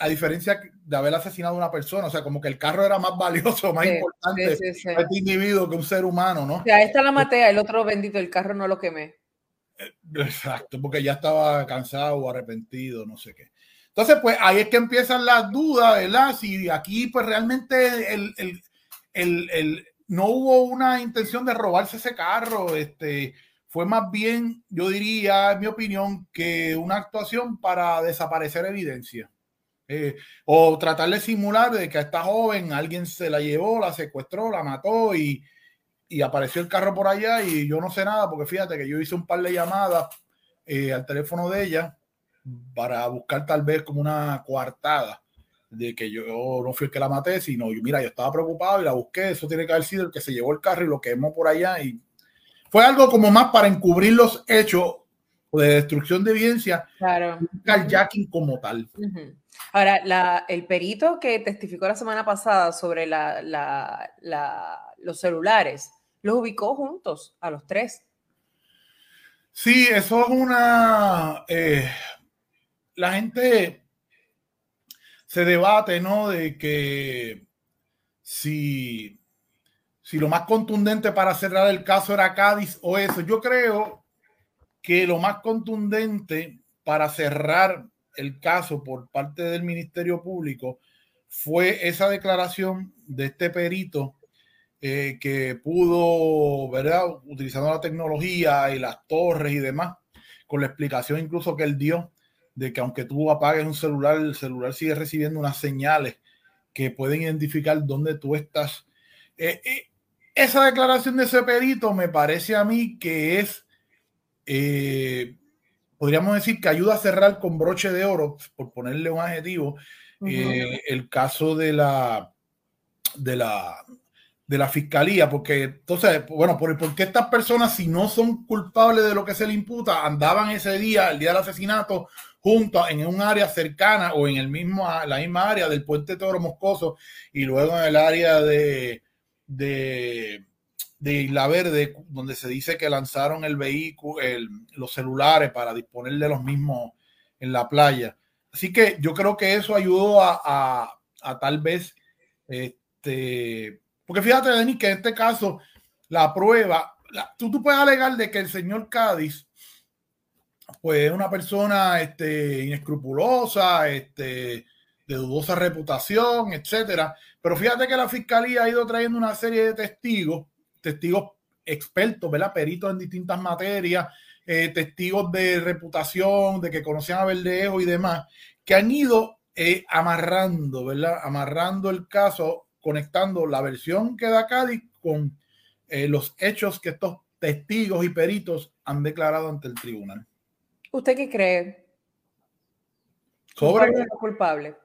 a diferencia de haber asesinado a una persona, o sea, como que el carro era más valioso, más importante para este individuo que un ser humano, ¿no? O sea, esta la maté, el otro bendito, el carro no lo quemé. Eh, exacto, porque ya estaba cansado o arrepentido, no sé qué. Entonces, pues ahí es que empiezan las dudas, ¿verdad? Si aquí, pues realmente el, el, el, no hubo una intención de robarse ese carro, este, fue más bien, yo diría, en mi opinión, que una actuación para desaparecer evidencia. Eh, o tratar de simular de que a esta joven alguien se la llevó, la secuestró, la mató y, apareció el carro por allá y yo no sé nada porque fíjate que yo hice un par de llamadas eh, al teléfono de ella para buscar tal vez como una coartada de que yo no fui el que la maté, sino yo, mira, yo estaba preocupado y la busqué, eso tiene que haber sido el que se llevó el carro y lo quemó por allá y fue algo como más para encubrir los hechos de destrucción de evidencia, claro. carjacking como tal. Ahora, el perito que testificó la semana pasada sobre los celulares, los ubicó juntos a los tres. Sí, eso es una... Eh, la gente se debate, ¿no? De que si, si lo más contundente para cerrar el caso era Cádiz o eso. Yo creo que lo más contundente para cerrar el caso por parte del Ministerio Público fue esa declaración de este perito eh, que pudo, ¿verdad? Utilizando la tecnología y las torres y demás, con la explicación incluso que él dio de que aunque tú apagues un celular, el celular sigue recibiendo unas señales que pueden identificar dónde tú estás. Eh, eh, esa declaración de ese perito me parece a mí que es podríamos decir que ayuda a cerrar con broche de oro, por ponerle un adjetivo, eh, el caso de la, de la de la fiscalía, porque entonces, bueno, ¿por, ¿por qué estas personas, si no son culpables de lo que se le imputa, andaban ese día, el día del asesinato, juntos en un área cercana o en el mismo, la misma área del puente Toro Moscoso y luego en el área de, de, de Isla Verde, donde se dice que lanzaron el vehículo, los celulares para disponer de los mismos en la playa. Así que yo creo que eso ayudó a, a, tal vez, este, porque fíjate, Denis, que en este caso la prueba, tú, tú puedes alegar de que el señor Cádiz pues es una persona este, inescrupulosa, este, de dudosa reputación, etcétera. Pero fíjate que la fiscalía ha ido trayendo una serie de testigos, testigos expertos, ¿verdad? Peritos en distintas materias, eh, testigos de reputación, de que conocían a Verdejo y demás, que han ido eh, amarrando, ¿verdad? Amarrando el caso, conectando la versión que da Cádiz con eh, los hechos que estos testigos y peritos han declarado ante el tribunal. ¿Usted qué cree? Sobre culpable.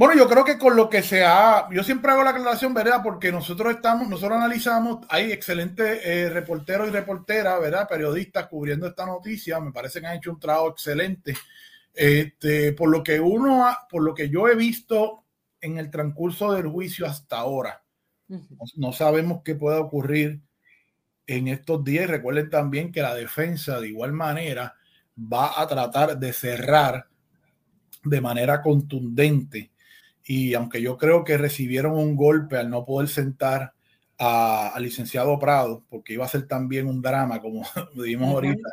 Bueno, yo creo que con lo que se ha, yo siempre hago la aclaración, ¿verdad? Porque nosotros estamos, nosotros analizamos, hay excelentes eh, reporteros y reporteras, ¿verdad? Periodistas cubriendo esta noticia, me parece que han hecho un trabajo excelente. Este, por lo que uno, por lo que yo he visto en el transcurso del juicio hasta ahora, no sabemos qué puede ocurrir en estos días. Y recuerden también que la defensa, de igual manera, va a tratar de cerrar de manera contundente. Y aunque yo creo que recibieron un golpe al no poder sentar al licenciado Prado, porque iba a ser también un drama, como dijimos ahorita,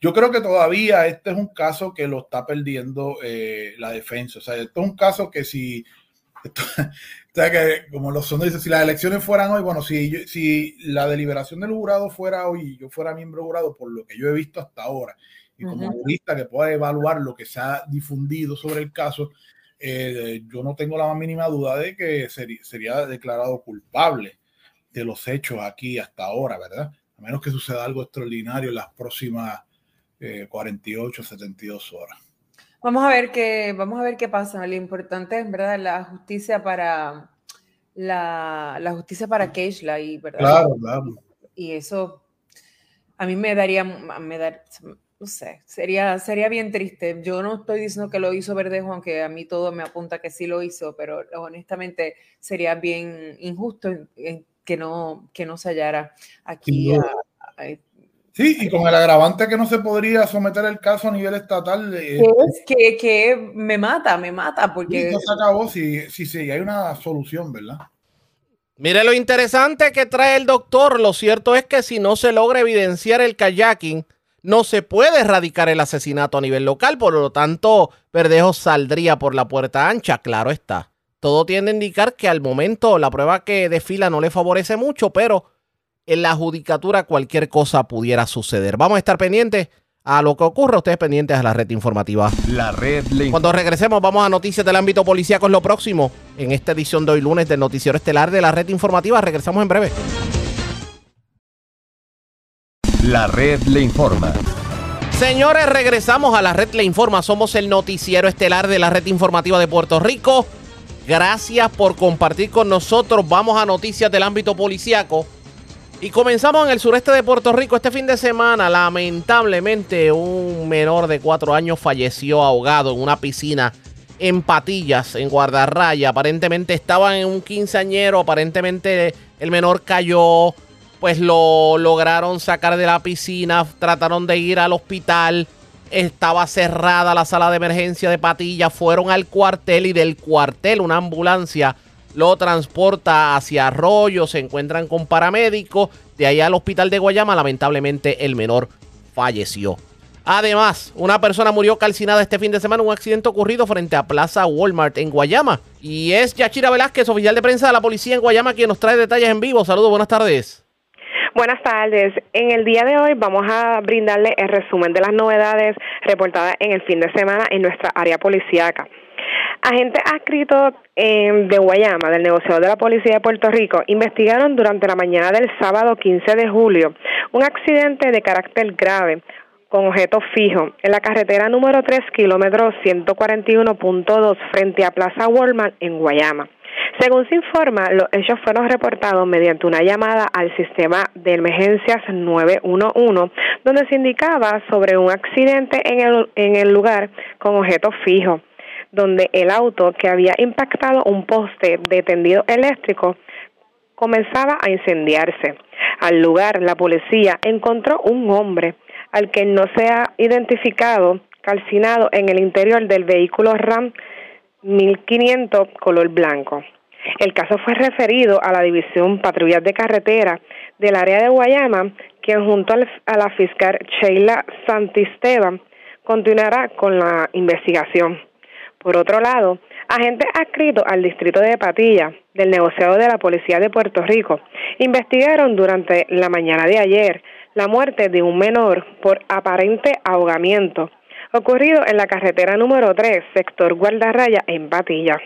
yo creo que todavía este es un caso que lo está perdiendo eh, la defensa. O sea, esto es un caso que si, o sea, que como los son dice, si las elecciones fueran hoy, bueno, si, si la deliberación del jurado fuera hoy y yo fuera miembro jurado, por lo que yo he visto hasta ahora, y como jurista que pueda evaluar lo que se ha difundido sobre el caso, eh, yo no tengo la más mínima duda de que sería declarado culpable de los hechos aquí hasta ahora, ¿verdad? A menos que suceda algo extraordinario en las próximas 48, eh, 72 horas. Vamos a ver qué, vamos a ver qué pasa. Lo importante es, ¿verdad? La justicia para la, la justicia para Keishla y, ¿verdad? Claro, claro. Y eso a mí me daría, me dar, no sé, sería, sería bien triste. Yo no estoy diciendo que lo hizo Verdejo, aunque a mí todo me apunta que sí lo hizo, pero honestamente sería bien injusto que no, que no se hallara aquí. sí, y con el agravante que no se podría someter el caso a nivel estatal. Eh, que, que, me mata, me mata, porque... No se acabó si, si, si hay una solución, ¿verdad? Mire lo interesante que trae el doctor. Lo cierto es que si no se logra evidenciar el kayaking, no se puede erradicar el asesinato a nivel local, por lo tanto, Verdejo saldría por la puerta ancha, claro está. Todo tiende a indicar que al momento la prueba que desfila no le favorece mucho, pero en la judicatura cualquier cosa pudiera suceder. Vamos a estar pendientes a lo que ocurra, ustedes pendientes a la red informativa. La red Cuando regresemos vamos a noticias del ámbito policíaco, es lo próximo en esta edición de hoy lunes del noticiero estelar de la red informativa. Regresamos en breve. La red le informa. Señores, regresamos a la red le informa. Somos el noticiero estelar de la red informativa de Puerto Rico. Gracias por compartir con nosotros. Vamos a noticias del ámbito policíaco. Y comenzamos en el sureste de Puerto Rico. Este fin de semana, lamentablemente, un menor de cuatro años falleció ahogado en una piscina en Patillas, en Guardarraya. Aparentemente estaban en un quinceañero. Aparentemente el menor cayó pues lo lograron sacar de la piscina, trataron de ir al hospital, estaba cerrada la sala de emergencia de Patilla, fueron al cuartel y del cuartel una ambulancia lo transporta hacia Arroyo, se encuentran con paramédicos, de allá al hospital de Guayama, lamentablemente el menor falleció. Además, una persona murió calcinada este fin de semana en un accidente ocurrido frente a Plaza Walmart en Guayama. Y es Yachira Velázquez, oficial de prensa de la policía en Guayama, quien nos trae detalles en vivo. Saludos, buenas tardes. Buenas tardes. En el día de hoy vamos a brindarle el resumen de las novedades reportadas en el fin de semana en nuestra área policíaca. Agentes adscritos de Guayama, del negociador de la Policía de Puerto Rico, investigaron durante la mañana del sábado 15 de julio un accidente de carácter grave con objeto fijo en la carretera número 3, kilómetro 141.2, frente a Plaza Walmart en Guayama. Según se informa, los hechos fueron reportados mediante una llamada al sistema de emergencias 911, donde se indicaba sobre un accidente en el, en el lugar con objetos fijos, donde el auto que había impactado un poste de tendido eléctrico comenzaba a incendiarse. Al lugar, la policía encontró un hombre al que no se ha identificado calcinado en el interior del vehículo RAM 1500 color blanco. El caso fue referido a la División Patrullas de Carretera del área de Guayama, quien junto a la fiscal Sheila Santisteban continuará con la investigación. Por otro lado, agentes adscritos al distrito de Patilla del negociado de la Policía de Puerto Rico investigaron durante la mañana de ayer la muerte de un menor por aparente ahogamiento ocurrido en la carretera número 3, sector Guardarraya, en Patilla.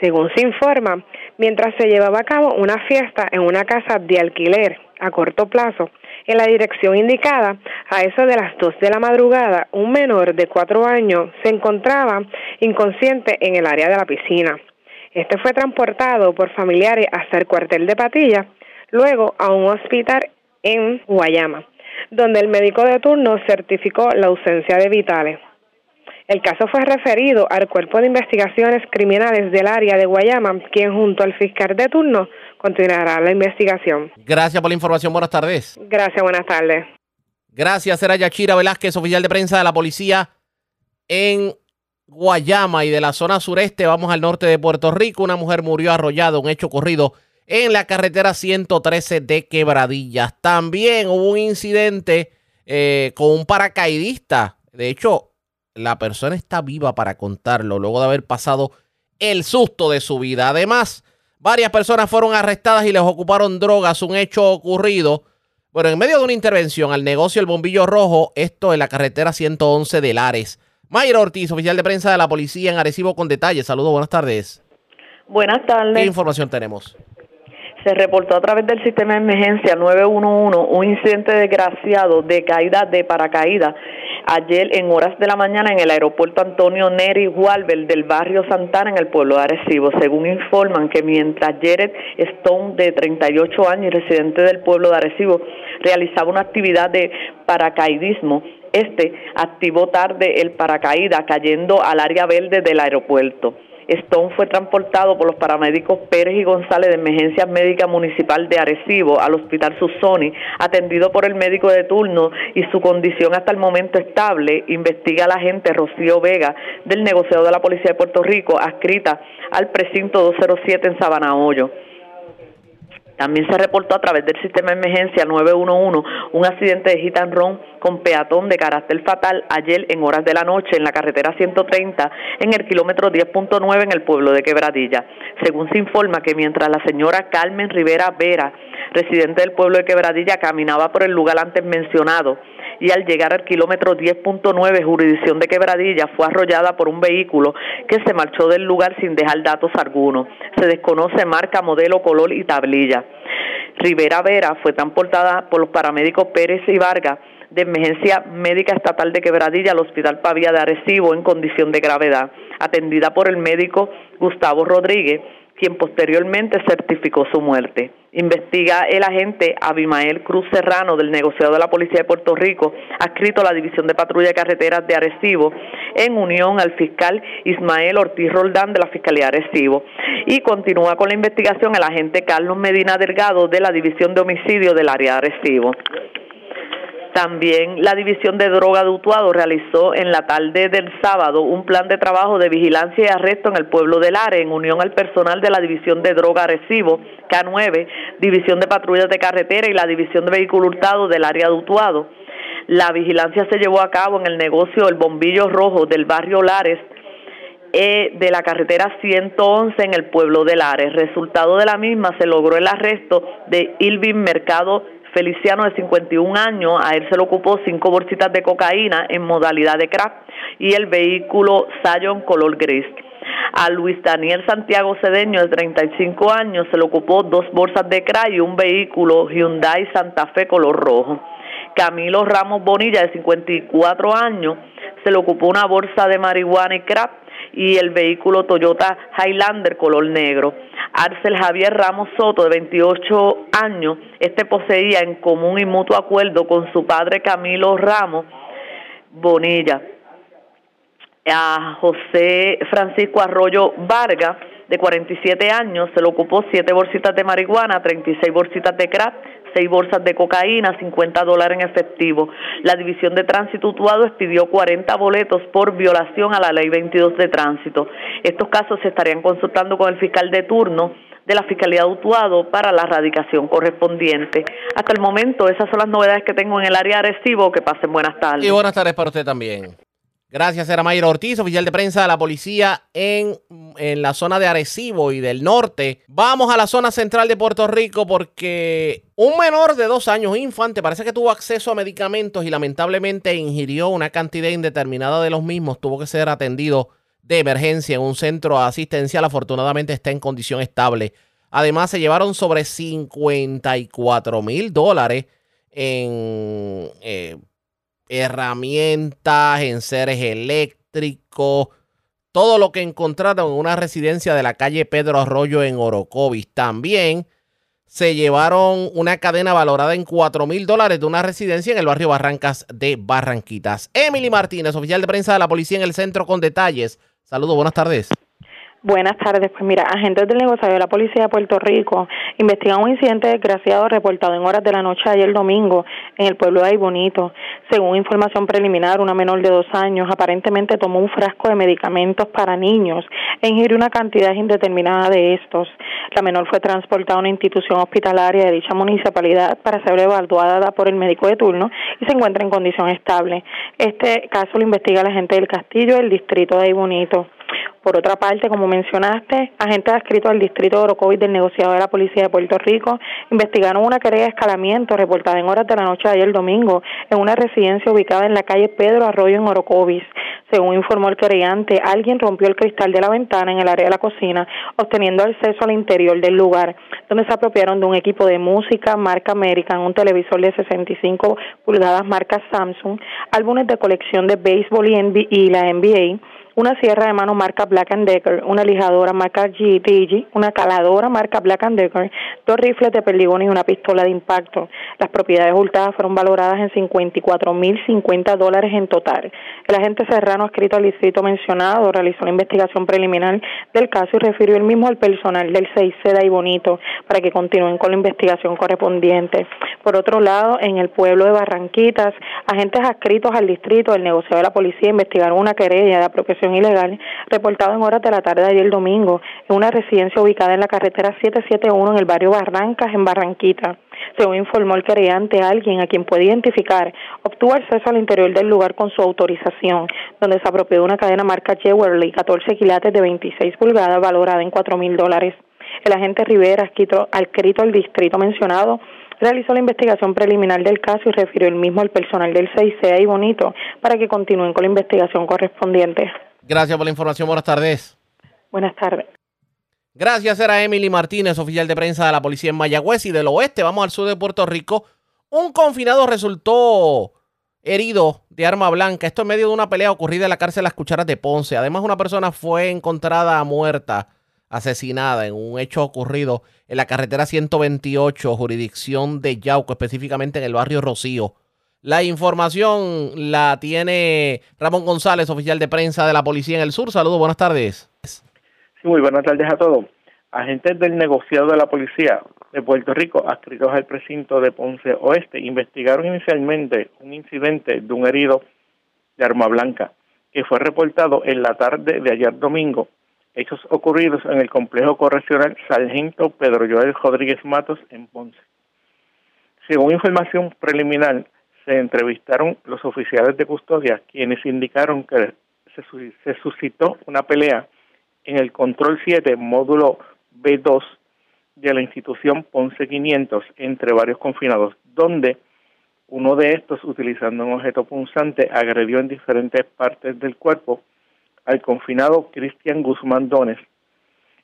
Según se informa, mientras se llevaba a cabo una fiesta en una casa de alquiler a corto plazo, en la dirección indicada, a eso de las dos de la madrugada, un menor de cuatro años se encontraba inconsciente en el área de la piscina. Este fue transportado por familiares hasta el cuartel de Patilla, luego a un hospital en Guayama, donde el médico de turno certificó la ausencia de vitales. El caso fue referido al Cuerpo de Investigaciones Criminales del área de Guayama, quien junto al fiscal de turno continuará la investigación. Gracias por la información. Buenas tardes. Gracias, buenas tardes. Gracias, era Yachira Velázquez, oficial de prensa de la policía en Guayama y de la zona sureste. Vamos al norte de Puerto Rico. Una mujer murió arrollada, un hecho ocurrido en la carretera 113 de Quebradillas. También hubo un incidente eh, con un paracaidista. De hecho, la persona está viva para contarlo luego de haber pasado el susto de su vida. Además, varias personas fueron arrestadas y les ocuparon drogas, un hecho ocurrido, bueno, en medio de una intervención al negocio El Bombillo Rojo, esto en la carretera 111 de Lares. Mayra Ortiz, oficial de prensa de la policía en Arecibo con detalles. Saludos, buenas tardes. Buenas tardes. ¿Qué información tenemos? Se reportó a través del sistema de emergencia 911 un incidente desgraciado de caída de paracaídas ayer en horas de la mañana en el aeropuerto Antonio Neri Walver del barrio Santana en el pueblo de Arecibo. Según informan que mientras Jared Stone, de 38 años y residente del pueblo de Arecibo, realizaba una actividad de paracaidismo, este activó tarde el paracaídas cayendo al área verde del aeropuerto. Stone fue transportado por los paramédicos Pérez y González de Emergencia Médica Municipal de Arecibo al Hospital Susoni, atendido por el médico de turno y su condición hasta el momento estable, investiga la agente Rocío Vega del negociado de la Policía de Puerto Rico, adscrita al precinto 207 en Sabana Hoyo. También se reportó a través del sistema de emergencia 911 un accidente de run con peatón de carácter fatal ayer en horas de la noche en la carretera 130 en el kilómetro 10.9 en el pueblo de Quebradilla. Según se informa que mientras la señora Carmen Rivera Vera, residente del pueblo de Quebradilla, caminaba por el lugar antes mencionado, y al llegar al kilómetro 10.9, jurisdicción de Quebradilla, fue arrollada por un vehículo que se marchó del lugar sin dejar datos algunos. Se desconoce marca, modelo, color y tablilla. Rivera Vera fue transportada por los paramédicos Pérez y Vargas de Emergencia Médica Estatal de Quebradilla al Hospital Pavía de Arecibo en condición de gravedad, atendida por el médico Gustavo Rodríguez, quien posteriormente certificó su muerte. Investiga el agente Abimael Cruz Serrano del negociado de la Policía de Puerto Rico, adscrito a la División de Patrulla de Carreteras de Arecibo, en unión al fiscal Ismael Ortiz Roldán de la Fiscalía de Arecibo. Y continúa con la investigación el agente Carlos Medina Delgado de la División de Homicidio del área de Arecibo. También la División de Droga de Utuado realizó en la tarde del sábado un plan de trabajo de vigilancia y arresto en el pueblo de Lare en unión al personal de la División de Droga Recibo, K9, División de Patrullas de Carretera y la División de Vehículo Hurtado del área de Utuado. La vigilancia se llevó a cabo en el negocio El Bombillo Rojo del barrio Lares, eh, de la carretera 111 en el pueblo de Lares. Resultado de la misma se logró el arresto de Ilvin Mercado Feliciano de 51 años, a él se le ocupó cinco bolsitas de cocaína en modalidad de crack y el vehículo Scion color gris. A Luis Daniel Santiago Cedeño, de 35 años, se le ocupó dos bolsas de crack y un vehículo Hyundai Santa Fe color rojo. Camilo Ramos Bonilla, de 54 años, se le ocupó una bolsa de marihuana y crack y el vehículo Toyota Highlander color negro. Arcel Javier Ramos Soto, de 28 años. Este poseía en común y mutuo acuerdo con su padre Camilo Ramos Bonilla. A José Francisco Arroyo Vargas, de 47 años, se le ocupó 7 bolsitas de marihuana, 36 bolsitas de crack, 6 bolsas de cocaína, 50 dólares en efectivo. La División de Tránsito Utuado expidió 40 boletos por violación a la Ley 22 de Tránsito. Estos casos se estarían consultando con el fiscal de turno de la Fiscalía de Utuado para la radicación correspondiente. Hasta el momento, esas son las novedades que tengo en el área de Arecibo. Que pasen buenas tardes. Y buenas tardes para usted también. Gracias, era Mayer Ortiz, oficial de prensa de la policía en, en, la zona de Arecibo y del norte. Vamos a la zona central de Puerto Rico porque un menor de dos años, infante, parece que tuvo acceso a medicamentos y lamentablemente ingirió una cantidad indeterminada de los mismos. Tuvo que ser atendido de emergencia en un centro asistencial. Afortunadamente está en condición estable. Además, se llevaron sobre 54 mil dólares en eh, herramientas, en seres eléctricos, todo lo que encontraron en una residencia de la calle Pedro Arroyo en Orocovis. También se llevaron una cadena valorada en 4 mil dólares de una residencia en el barrio Barrancas de Barranquitas. Emily Martínez, oficial de prensa de la policía en el centro con detalles. Saludos, buenas tardes. Buenas tardes. Pues mira, agentes del negocio de la Policía de Puerto Rico investigan un incidente desgraciado reportado en horas de la noche ayer domingo en el pueblo de Bonito. Según información preliminar, una menor de dos años aparentemente tomó un frasco de medicamentos para niños e ingirió una cantidad indeterminada de estos. La menor fue transportada a una institución hospitalaria de dicha municipalidad para ser evaluada por el médico de turno y se encuentra en condición estable. Este caso lo investiga la agente del Castillo del distrito de Bonito. Por otra parte, como mencionaste, agentes adscritos al distrito de Orocovis del negociado de la Policía de Puerto Rico investigaron una querella de escalamiento reportada en horas de la noche de ayer domingo en una residencia ubicada en la calle Pedro Arroyo en Orocovis. Según informó el querellante, alguien rompió el cristal de la ventana en el área de la cocina, obteniendo acceso al interior del lugar, donde se apropiaron de un equipo de música marca American, un televisor de 65 pulgadas marca Samsung, álbumes de colección de béisbol y la NBA, una sierra de mano marca Black Decker, una lijadora marca GTG, una caladora marca Black Decker, dos rifles de perdigones y una pistola de impacto. Las propiedades hurtadas fueron valoradas en 54 mil 50 dólares en total. El agente Serrano, escrito al distrito mencionado, realizó la investigación preliminar del caso y refirió el mismo al personal del 6 Seda y Bonito para que continúen con la investigación correspondiente. Por otro lado, en el pueblo de Barranquitas, agentes adscritos al distrito del negocio de la policía investigaron una querella de apropiación ilegal reportado en horas de la tarde de ayer domingo en una residencia ubicada en la carretera 771 en el barrio Barrancas, en Barranquita. Según informó el querellante, alguien a quien puede identificar obtuvo acceso al interior del lugar con su autorización, donde se apropió de una cadena marca Jewelry, 14 quilates de 26 pulgadas, valorada en 4 mil dólares. El agente Rivera, adscrito al distrito mencionado, realizó la investigación preliminar del caso y refirió el mismo al personal del 6CA y Bonito para que continúen con la investigación correspondiente. Gracias por la información. Buenas tardes. Buenas tardes. Gracias, era Emily Martínez, oficial de prensa de la policía en Mayagüez y del oeste. Vamos al sur de Puerto Rico. Un confinado resultó herido de arma blanca. Esto en medio de una pelea ocurrida en la cárcel Las Cucharas de Ponce. Además, una persona fue encontrada muerta, asesinada en un hecho ocurrido en la carretera 128, jurisdicción de Yauco, específicamente en el barrio Rocío. La información la tiene Ramón González, oficial de prensa de la Policía en el Sur. Saludos, buenas tardes. Sí, muy buenas tardes a todos. Agentes del negociado de la Policía de Puerto Rico, adscritos al precinto de Ponce Oeste, investigaron inicialmente un incidente de un herido de arma blanca que fue reportado en la tarde de ayer domingo. Hechos ocurridos en el complejo correccional Sargento Pedro Joel Rodríguez Matos en Ponce. Según información preliminar, se entrevistaron los oficiales de custodia, quienes indicaron que se, suscitó una pelea en el control 7, módulo B2 de la institución Ponce 500 entre varios confinados, donde uno de estos, utilizando un objeto punzante, agredió en diferentes partes del cuerpo al confinado Cristian Guzmán Dones.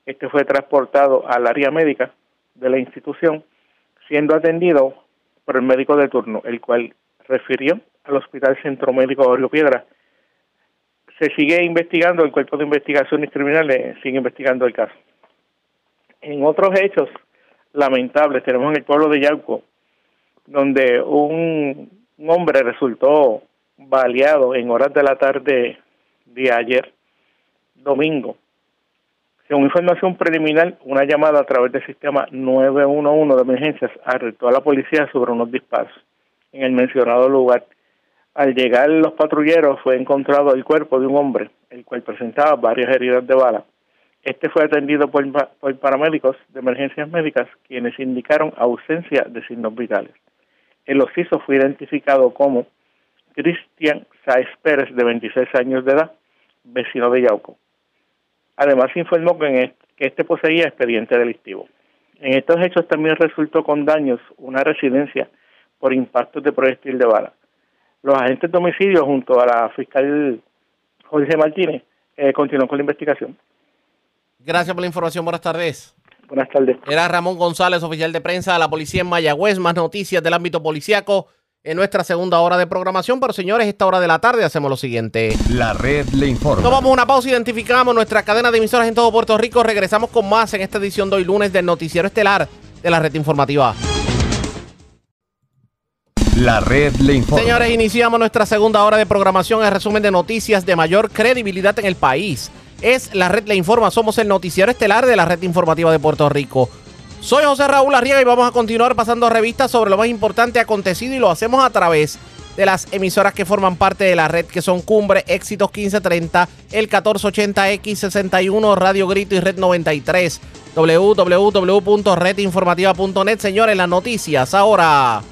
Este fue transportado al área médica de la institución, siendo atendido por el médico de turno, el cual refirió al Hospital Centro Médico Río Piedra. Se sigue investigando, el Cuerpo de Investigaciones Criminales sigue investigando el caso. En otros hechos lamentables tenemos en el pueblo de Yauco, donde un, un hombre resultó baleado en horas de la tarde de ayer, domingo. Según información preliminar, una llamada a través del sistema 911 de emergencias alertó a la policía sobre unos disparos en el mencionado lugar. Al llegar los patrulleros fue encontrado el cuerpo de un hombre, el cual presentaba varias heridas de bala. Este fue atendido por, por paramédicos de emergencias médicas, quienes indicaron ausencia de signos vitales. El ociso fue identificado como Cristian Saez Pérez, de 26 años de edad, vecino de Yauco. Además, informó que, este poseía expediente delictivo. En estos hechos también resultó con daños una residencia por impactos de proyectil de bala. Los agentes de homicidio, junto a la fiscal Jorge Martínez, eh, continúan con la investigación. Gracias por la información. Buenas tardes. Buenas tardes. Era Ramón González, oficial de prensa de la policía en Mayagüez. Más noticias del ámbito policíaco en nuestra segunda hora de programación. Pero señores, esta hora de la tarde hacemos lo siguiente. La red le informa. Tomamos una pausa, identificamos nuestra cadena de emisoras en todo Puerto Rico. Regresamos con más en esta edición de hoy lunes del noticiero estelar de la red informativa. La red le informa. Señores, iniciamos nuestra segunda hora de programación. El resumen de noticias de mayor credibilidad en el país. Es la red le informa. Somos el noticiero estelar de la red informativa de Puerto Rico. Soy José Raúl Arriaga y vamos a continuar pasando revistas sobre lo más importante acontecido y lo hacemos a través de las emisoras que forman parte de la red que son Cumbre, Éxitos 1530, el 1480X61, Radio Grito y Red 93, www.redinformativa.net. Señores, las noticias ahora.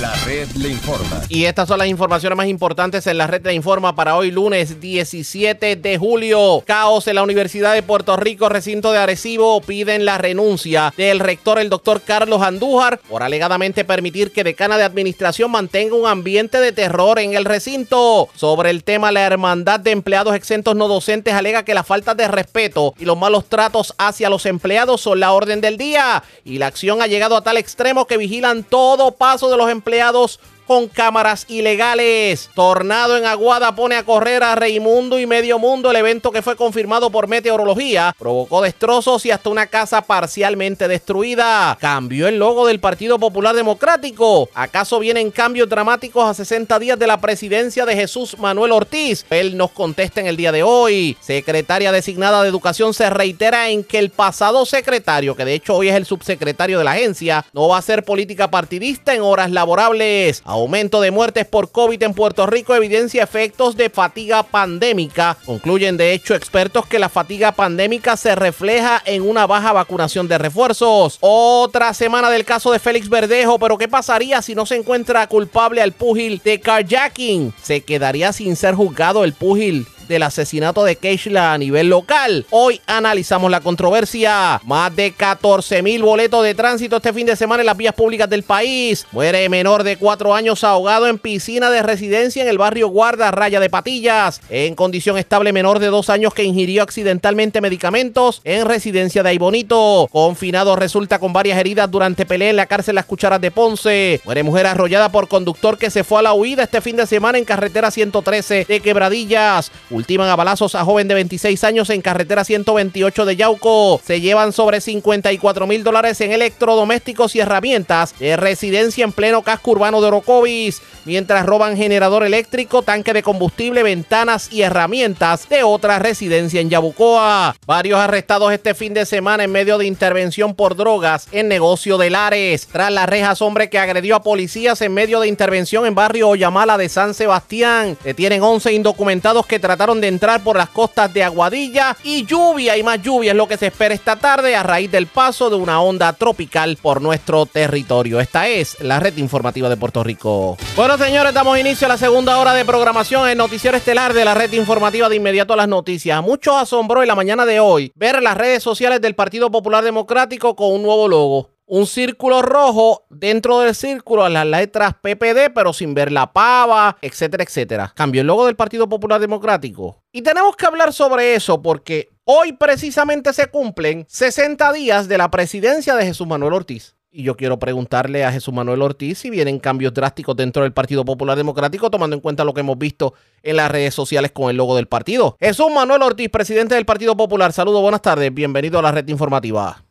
La red le informa. Y estas son las informaciones más importantes en la red le informa para hoy lunes 17 de julio. Caos en la Universidad de Puerto Rico, recinto de Arecibo, piden la renuncia del rector, el doctor Carlos Andújar, por alegadamente permitir que decana de administración mantenga un ambiente de terror en el recinto. Sobre el tema, la hermandad de empleados exentos no docentes alega que la falta de respeto y los malos tratos hacia los empleados son la orden del día. Y la acción ha llegado a tal extremo que vigilan todo paso de los empleados todos con cámaras ilegales. Tornado en Aguada pone a correr a Reimundo y Medio Mundo. El evento que fue confirmado por meteorología provocó destrozos y hasta una casa parcialmente destruida. Cambió el logo del Partido Popular Democrático. ¿Acaso vienen cambios dramáticos a 60 días de la presidencia de Jesús Manuel Ortiz? Él nos contesta en el día de hoy. Secretaria designada de Educación se reitera en que el pasado secretario, que de hecho hoy es el subsecretario de la agencia, no va a hacer política partidista en horas laborables. Aumento de muertes por COVID en Puerto Rico evidencia efectos de fatiga pandémica. Concluyen de hecho expertos que la fatiga pandémica se refleja en una baja vacunación de refuerzos. Otra semana del caso de Félix Verdejo, pero ¿qué pasaría si no se encuentra culpable al púgil de carjacking? ¿Se quedaría sin ser juzgado el púgil del asesinato de Keishla a nivel local. Hoy analizamos la controversia. Más de 14 mil boletos de tránsito este fin de semana en las vías públicas del país. Muere menor de 4 años ahogado en piscina de residencia en el barrio Guarda Raya de Patillas. En condición estable menor de 2 años que ingirió accidentalmente medicamentos en residencia de Aibonito. Confinado resulta con varias heridas durante pelea en la cárcel Las Cucharas de Ponce. Muere mujer arrollada por conductor que se fue a la huida este fin de semana en carretera 113 de Quebradillas. Ultiman a balazos a joven de 26 años en carretera 128 de Yauco. Se llevan sobre 54 mil dólares en electrodomésticos y herramientas de residencia en pleno casco urbano de Orocovis, mientras roban generador eléctrico, tanque de combustible, ventanas y herramientas de otra residencia en Yabucoa. Varios arrestados este fin de semana en medio de intervención por drogas en negocio de Lares. Tras las rejas, hombre que agredió a policías en medio de intervención en barrio Oyamala de San Sebastián. Detienen 11 indocumentados que trataron de entrar por las costas de Aguadilla y lluvia y más lluvia es lo que se espera esta tarde a raíz del paso de una onda tropical por nuestro territorio. Esta es la red informativa de Puerto Rico. Bueno, señores, damos inicio a la segunda hora de programación en Noticiero Estelar de la red informativa de inmediato a las noticias. Mucho asombró en la mañana de hoy ver las redes sociales del Partido Popular Democrático con un nuevo logo un círculo rojo dentro del círculo las letras PPD, pero sin ver la pava, etcétera, etcétera. Cambió el logo del Partido Popular Democrático. Y tenemos que hablar sobre eso porque hoy precisamente se cumplen 60 días de la presidencia de Jesús Manuel Ortiz. Y yo quiero preguntarle a Jesús Manuel Ortiz si vienen cambios drásticos dentro del Partido Popular Democrático, tomando en cuenta lo que hemos visto en las redes sociales con el logo del partido. Jesús Manuel Ortiz, presidente del Partido Popular. Saludos, buenas tardes. Bienvenido a la red informativa.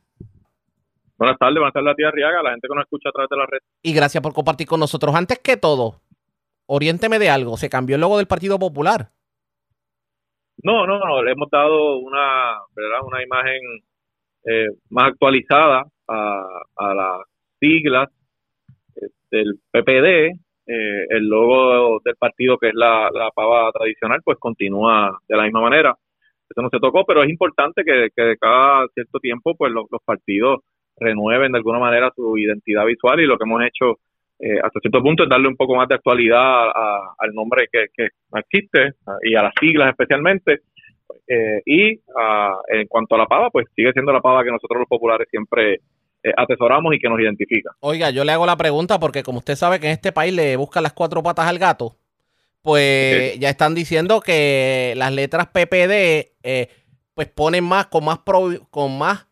Buenas tardes, buenas tardes a ti, Arriaga, la gente que nos escucha a través de la red. Y gracias por compartir con nosotros. Antes que todo, oriénteme de algo. ¿Se cambió el logo del Partido Popular? No, no, no. Le hemos dado una, ¿verdad? una imagen eh, más actualizada a, a las siglas eh, del PPD. Eh, el logo del partido, que es la, la pava tradicional, pues continúa de la misma manera. Eso no se tocó, pero es importante que, que cada cierto tiempo pues los, los partidos renueven de alguna manera su identidad visual y lo que hemos hecho eh, hasta cierto punto es darle un poco más de actualidad al nombre que, que existe y a las siglas especialmente. Eh, y en cuanto a la pava, pues sigue siendo la pava que nosotros los populares siempre eh, atesoramos y que nos identifica. Oiga, yo le hago la pregunta porque como usted sabe que en este país le buscan las cuatro patas al gato, pues ya están diciendo que las letras PPD pues ponen más, con más, con más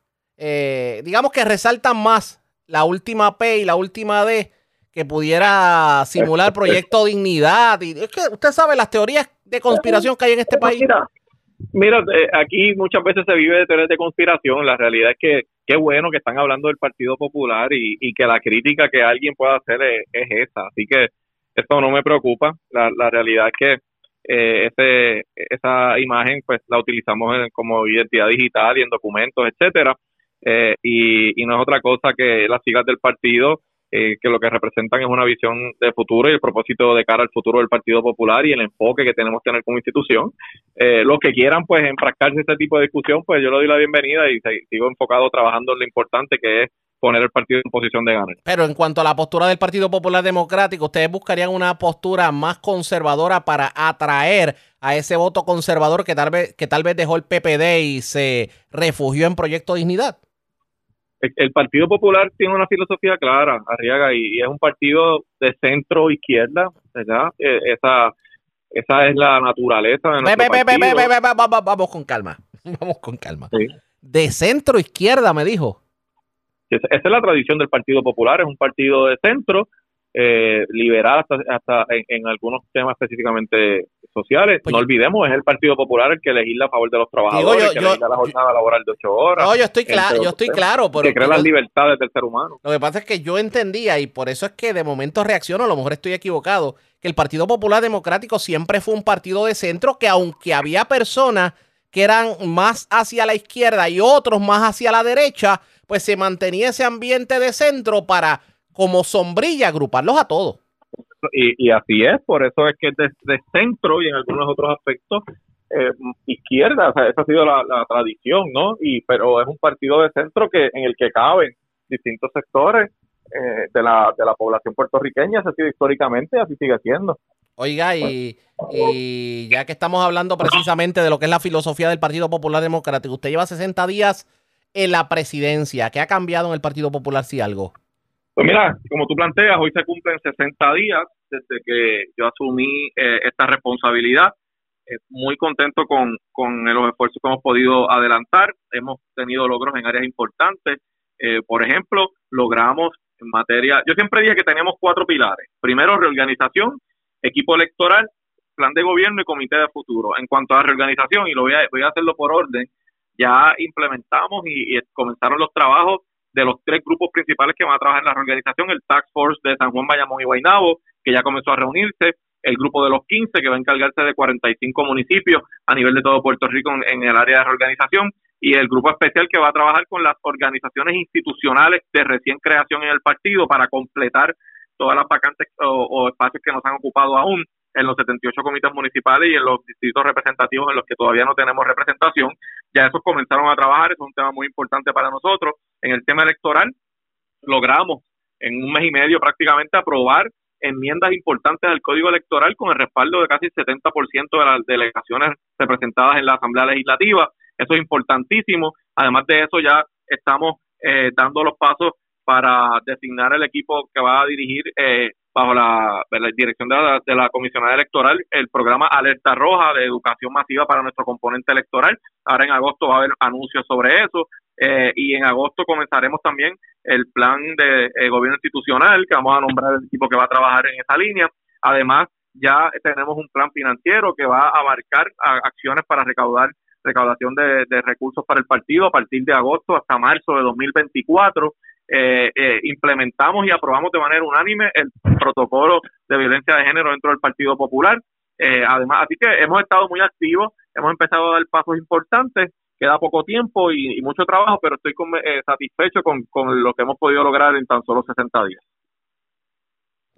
digamos que resaltan más la última P y la última D que pudiera simular Proyecto Dignidad. Y es que usted sabe las teorías de conspiración que hay en este país. Mira, eh, aquí muchas veces se vive de teorías de conspiración. La realidad es que qué bueno que están hablando del Partido Popular y, que la crítica que alguien pueda hacer es, esa. Así que esto no me preocupa. La, la realidad es que eh, ese, esa imagen pues la utilizamos como identidad digital y en documentos, etcétera. Eh, y, no es otra cosa que las siglas del partido eh, que lo que representan es una visión de futuro y el propósito de cara al futuro del Partido Popular y el enfoque que tenemos que tener como institución. Eh, los que quieran pues enfrascarse en este tipo de discusión, pues yo le doy la bienvenida y sigo enfocado trabajando en lo importante que es poner el partido en posición de ganar. Pero en cuanto a la postura del Partido Popular Democrático, ¿ustedes buscarían una postura más conservadora para atraer a ese voto conservador que tal vez, que tal vez dejó el PPD y se refugió en Proyecto Dignidad? El Partido Popular tiene una filosofía clara, Arriaga, y, es un partido de centro izquierda, ¿verdad? Eh, esa, esa es la naturaleza de nuestro partido. Vamos con calma, vamos con calma. De centro izquierda, me dijo. Esa es la tradición del Partido Popular, es un partido de centro eh, liberal hasta, en, algunos temas específicamente sociales. Pues no olvidemos, es el Partido Popular el que legisla a favor de los trabajadores, que legisla la jornada laboral de ocho horas. No, yo estoy claro, yo estoy claro. que crea las libertades del ser humano. Lo que pasa es que yo entendía, y por eso es que de momento reacciono, a lo mejor estoy equivocado, que el Partido Popular Democrático siempre fue un partido de centro que aunque había personas que eran más hacia la izquierda y otros más hacia la derecha, pues se mantenía ese ambiente de centro para como sombrilla agruparlos a todos. Y, así es, por eso es que desde centro y en algunos otros aspectos eh, izquierda, o sea, esa ha sido la, tradición, ¿no? Y pero es un partido de centro que en el que caben distintos sectores eh, de, la, de la población puertorriqueña, ha sido históricamente, así sigue siendo. Oiga, y, y ya que estamos hablando precisamente de lo que es la filosofía del Partido Popular Democrático, usted lleva 60 días en la presidencia. ¿Qué ha cambiado en el Partido Popular si algo? Pues mira, como tú planteas, hoy se cumplen 60 días desde que yo asumí eh, esta responsabilidad. Eh, muy contento con, con los esfuerzos que hemos podido adelantar. Hemos tenido logros en áreas importantes. Eh, por ejemplo, logramos en materia, yo siempre dije que teníamos cuatro pilares. Primero, reorganización, equipo electoral, plan de gobierno y comité de futuro. En cuanto a reorganización, y lo voy a, voy a hacerlo por orden, ya implementamos y comenzaron los trabajos de los tres grupos principales que van a trabajar en la reorganización, el Task Force de San Juan, Bayamón y Guaynabo, que ya comenzó a reunirse, el grupo de los 15, que va a encargarse de 45 municipios a nivel de todo Puerto Rico en, el área de reorganización, y el grupo especial que va a trabajar con las organizaciones institucionales de recién creación en el partido para completar todas las vacantes o espacios que nos han ocupado aún en los 78 comités municipales y en los distritos representativos en los que todavía no tenemos representación. Ya esos comenzaron a trabajar, es un tema muy importante para nosotros. En el tema electoral, logramos en un mes y medio prácticamente aprobar enmiendas importantes al Código Electoral con el respaldo de casi el 70% de las delegaciones representadas en la Asamblea Legislativa. Eso es importantísimo. Además de eso, ya estamos eh, dando los pasos para designar el equipo que va a dirigir eh, bajo la, dirección de la, de la comisionada electoral, el programa Alerta Roja de educación masiva para nuestro componente electoral. Ahora en agosto va a haber anuncios sobre eso. Eh, y en agosto comenzaremos también el plan de eh, gobierno institucional, que vamos a nombrar el equipo que va a trabajar en esa línea. Además, ya tenemos un plan financiero que va a abarcar acciones para recaudar recaudación de, recursos para el partido a partir de agosto hasta marzo de 2024. Eh, eh, implementamos y aprobamos de manera unánime el protocolo de violencia de género dentro del Partido Popular. Eh, además, así que hemos estado muy activos, hemos empezado a dar pasos importantes, queda poco tiempo y, mucho trabajo, pero estoy satisfecho con, lo que hemos podido lograr en tan solo 60 días.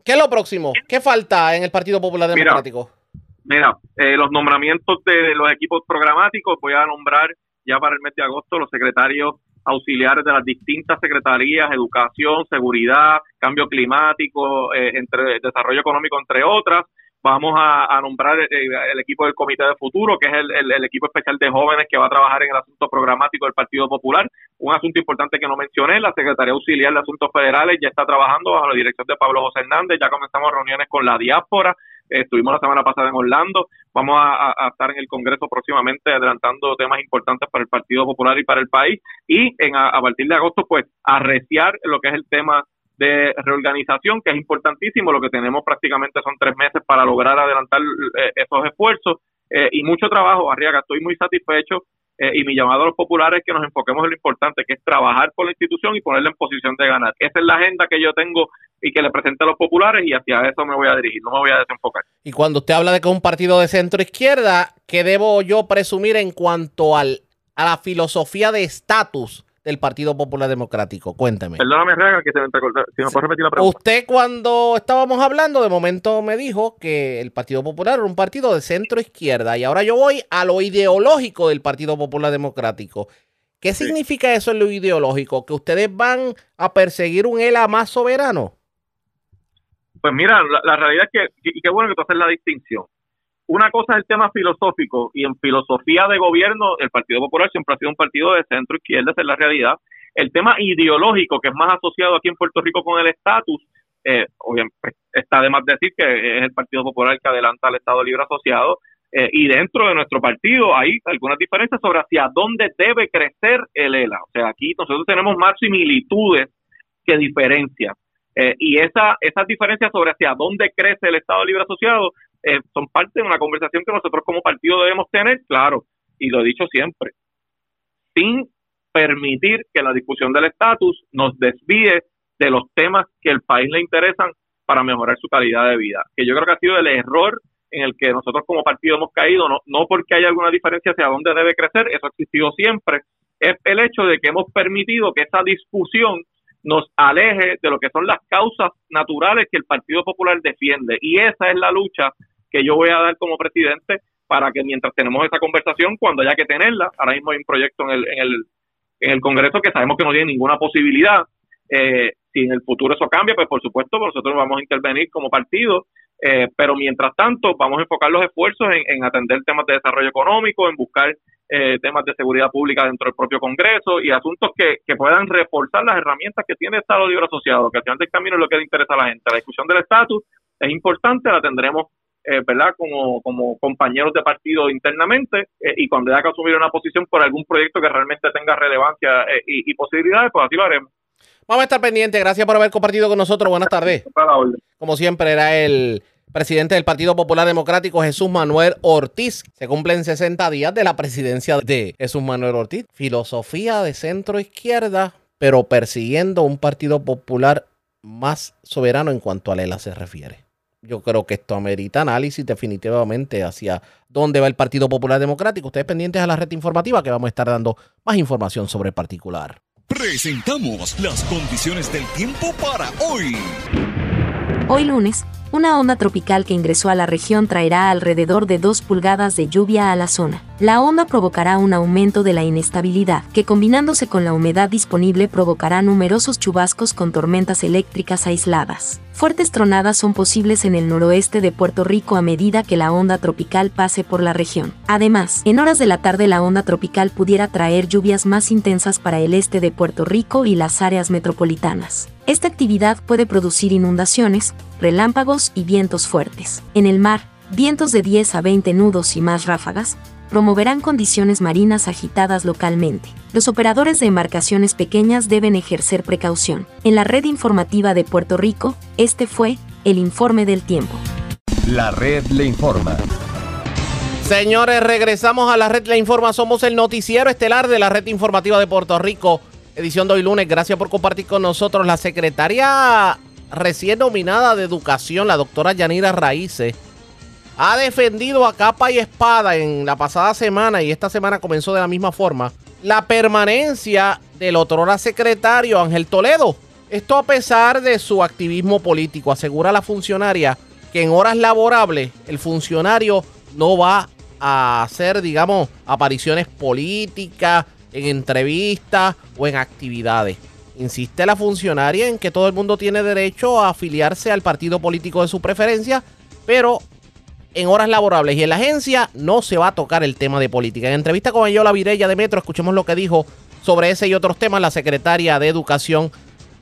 ¿Qué es lo próximo? ¿Qué falta en el Partido Popular Democrático? Mira, eh, los nombramientos de los equipos programáticos, voy a nombrar ya para el mes de agosto los secretarios auxiliares de las distintas secretarías, educación, seguridad, cambio climático, eh, entre desarrollo económico, entre otras. Vamos a, nombrar eh, el, equipo del Comité de Futuro, que es el, equipo especial de jóvenes que va a trabajar en el asunto programático del Partido Popular. Un asunto importante que no mencioné, la Secretaría Auxiliar de Asuntos Federales ya está trabajando bajo la dirección de Pablo José Hernández, ya comenzamos reuniones con la diáspora, estuvimos la semana pasada en Orlando, vamos a, estar en el Congreso próximamente adelantando temas importantes para el Partido Popular y para el país. Y en, a, partir de agosto pues arreciar lo que es el tema de reorganización, que es importantísimo, lo que tenemos prácticamente son tres meses para lograr adelantar eh, esos esfuerzos eh, y mucho trabajo, Arriaga, estoy muy satisfecho eh, y mi llamado a los populares es que nos enfoquemos en lo importante, que es trabajar por la institución y ponerla en posición de ganar. Esa es la agenda que yo tengo y que le presente a los populares y hacia eso me voy a dirigir, no me voy a desenfocar. Y cuando usted habla de que es un partido de centro izquierda, ¿qué debo yo presumir en cuanto al, a la filosofía de estatus del Partido Popular Democrático? Cuénteme. Perdóname, Reagan, que se me Si me puede repetir la pregunta. Usted, cuando estábamos hablando, de momento me dijo que el Partido Popular era un partido de centro izquierda. Y ahora yo voy a lo ideológico del Partido Popular Democrático. ¿Qué significa eso en lo ideológico? ¿Que ustedes van a perseguir un ELA más soberano? Pues mira, la, realidad es que, y qué bueno que tú haces la distinción. Una cosa es el tema filosófico y en filosofía de gobierno el Partido Popular siempre ha sido un partido de centro izquierda, es la realidad. El tema ideológico que es más asociado aquí en Puerto Rico con el estatus, eh, obviamente pues, está de más decir que es el Partido Popular que adelanta al Estado Libre Asociado eh, y dentro de nuestro partido hay algunas diferencias sobre hacia dónde debe crecer el ELA. O sea, aquí nosotros tenemos más similitudes que diferencias. Eh, y esa, esas diferencias sobre hacia dónde crece el Estado Libre Asociado eh, son parte de una conversación que nosotros como partido debemos tener, claro, y lo he dicho siempre, sin permitir que la discusión del estatus nos desvíe de los temas que el país le interesan para mejorar su calidad de vida. Que yo creo que ha sido el error en el que nosotros como partido hemos caído, no, no porque haya alguna diferencia hacia dónde debe crecer, eso ha existido siempre, es el hecho de que hemos permitido que esa discusión nos aleje de lo que son las causas naturales que el Partido Popular defiende. Y esa es la lucha que yo voy a dar como presidente para que mientras tenemos esa conversación, cuando haya que tenerla, ahora mismo hay un proyecto en el, en el, en el Congreso que sabemos que no tiene ninguna posibilidad. Eh, si en el futuro eso cambia, pues por supuesto nosotros vamos a intervenir como partido, eh, pero mientras tanto vamos a enfocar los esfuerzos en, atender temas de desarrollo económico, en buscar eh, temas de seguridad pública dentro del propio Congreso y asuntos que, que puedan reforzar las herramientas que tiene el Estado Libre Asociado, que al final del camino es lo que le interesa a la gente. La discusión del estatus es importante, la tendremos eh, ¿verdad? Como, como compañeros de partido internamente eh, y cuando haya que asumir una posición por algún proyecto que realmente tenga relevancia eh, y, posibilidades, pues así lo haremos. Vamos a estar pendientes. Gracias por haber compartido con nosotros. Buenas tardes. Como siempre, era el presidente del Partido Popular Democrático, Jesús Manuel Ortiz. Se cumplen 60 días de la presidencia de Jesús Manuel Ortiz. Filosofía de centro izquierda, pero persiguiendo un Partido Popular más soberano en cuanto a ELA se refiere yo creo que esto amerita análisis definitivamente hacia dónde va el Partido Popular Democrático. Ustedes pendientes a la red informativa que vamos a estar dando más información sobre el particular. Presentamos las condiciones del tiempo para hoy. Hoy lunes una onda tropical que ingresó a la región traerá alrededor de 2 pulgadas de lluvia a la zona. La onda provocará un aumento de la inestabilidad, que combinándose con la humedad disponible provocará numerosos chubascos con tormentas eléctricas aisladas. Fuertes tronadas son posibles en el noroeste de Puerto Rico a medida que la onda tropical pase por la región. Además, en horas de la tarde la onda tropical pudiera traer lluvias más intensas para el este de Puerto Rico y las áreas metropolitanas. Esta actividad puede producir inundaciones, relámpagos y vientos fuertes. En el mar, vientos de 10 a 20 nudos y más ráfagas promoverán condiciones marinas agitadas localmente. Los operadores de embarcaciones pequeñas deben ejercer precaución. En la red informativa de Puerto Rico, este fue el informe del tiempo. La red le informa. Señores, regresamos a la red le informa. Somos el noticiero estelar de la red informativa de Puerto Rico. Edición de hoy lunes. Gracias por compartir con nosotros la secretaria recién nominada de Educación, la doctora Yanira Raíces, ha defendido a capa y espada en la pasada semana y esta semana comenzó de la misma forma la permanencia del otrora secretario Ángel Toledo. Esto a pesar de su activismo político, asegura la funcionaria que en horas laborables el funcionario no va a hacer, digamos, apariciones políticas, en entrevistas o en actividades. Insiste la funcionaria en que todo el mundo tiene derecho a afiliarse al partido político de su preferencia, pero en horas laborables y en la agencia no se va a tocar el tema de política. En entrevista con Ayola Virella de Metro, escuchemos lo que dijo sobre ese y otros temas la secretaria de Educación,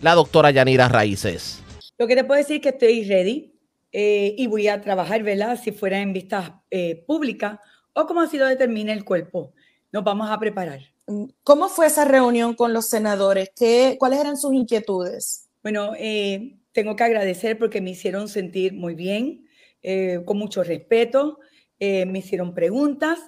la doctora Yanira Raíces. Lo que te puedo decir es que estoy ready eh, y voy a trabajar, ¿verdad? Si fuera en vistas eh, públicas o como así lo determina el cuerpo. Nos vamos a preparar. ¿Cómo fue esa reunión con los senadores? ¿Qué, ¿Cuáles eran sus inquietudes? Bueno, eh, tengo que agradecer porque me hicieron sentir muy bien, eh, con mucho respeto, eh, me hicieron preguntas,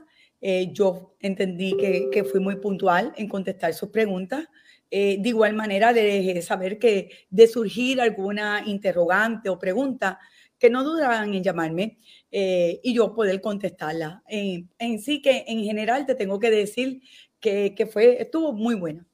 yo entendí que, que, fui muy puntual en contestar sus preguntas. de igual manera, de saber que de surgir alguna interrogante o pregunta, que no dudaran en llamarme y yo poder contestarla. en sí que en general te tengo que decir que, fue, estuvo muy buena.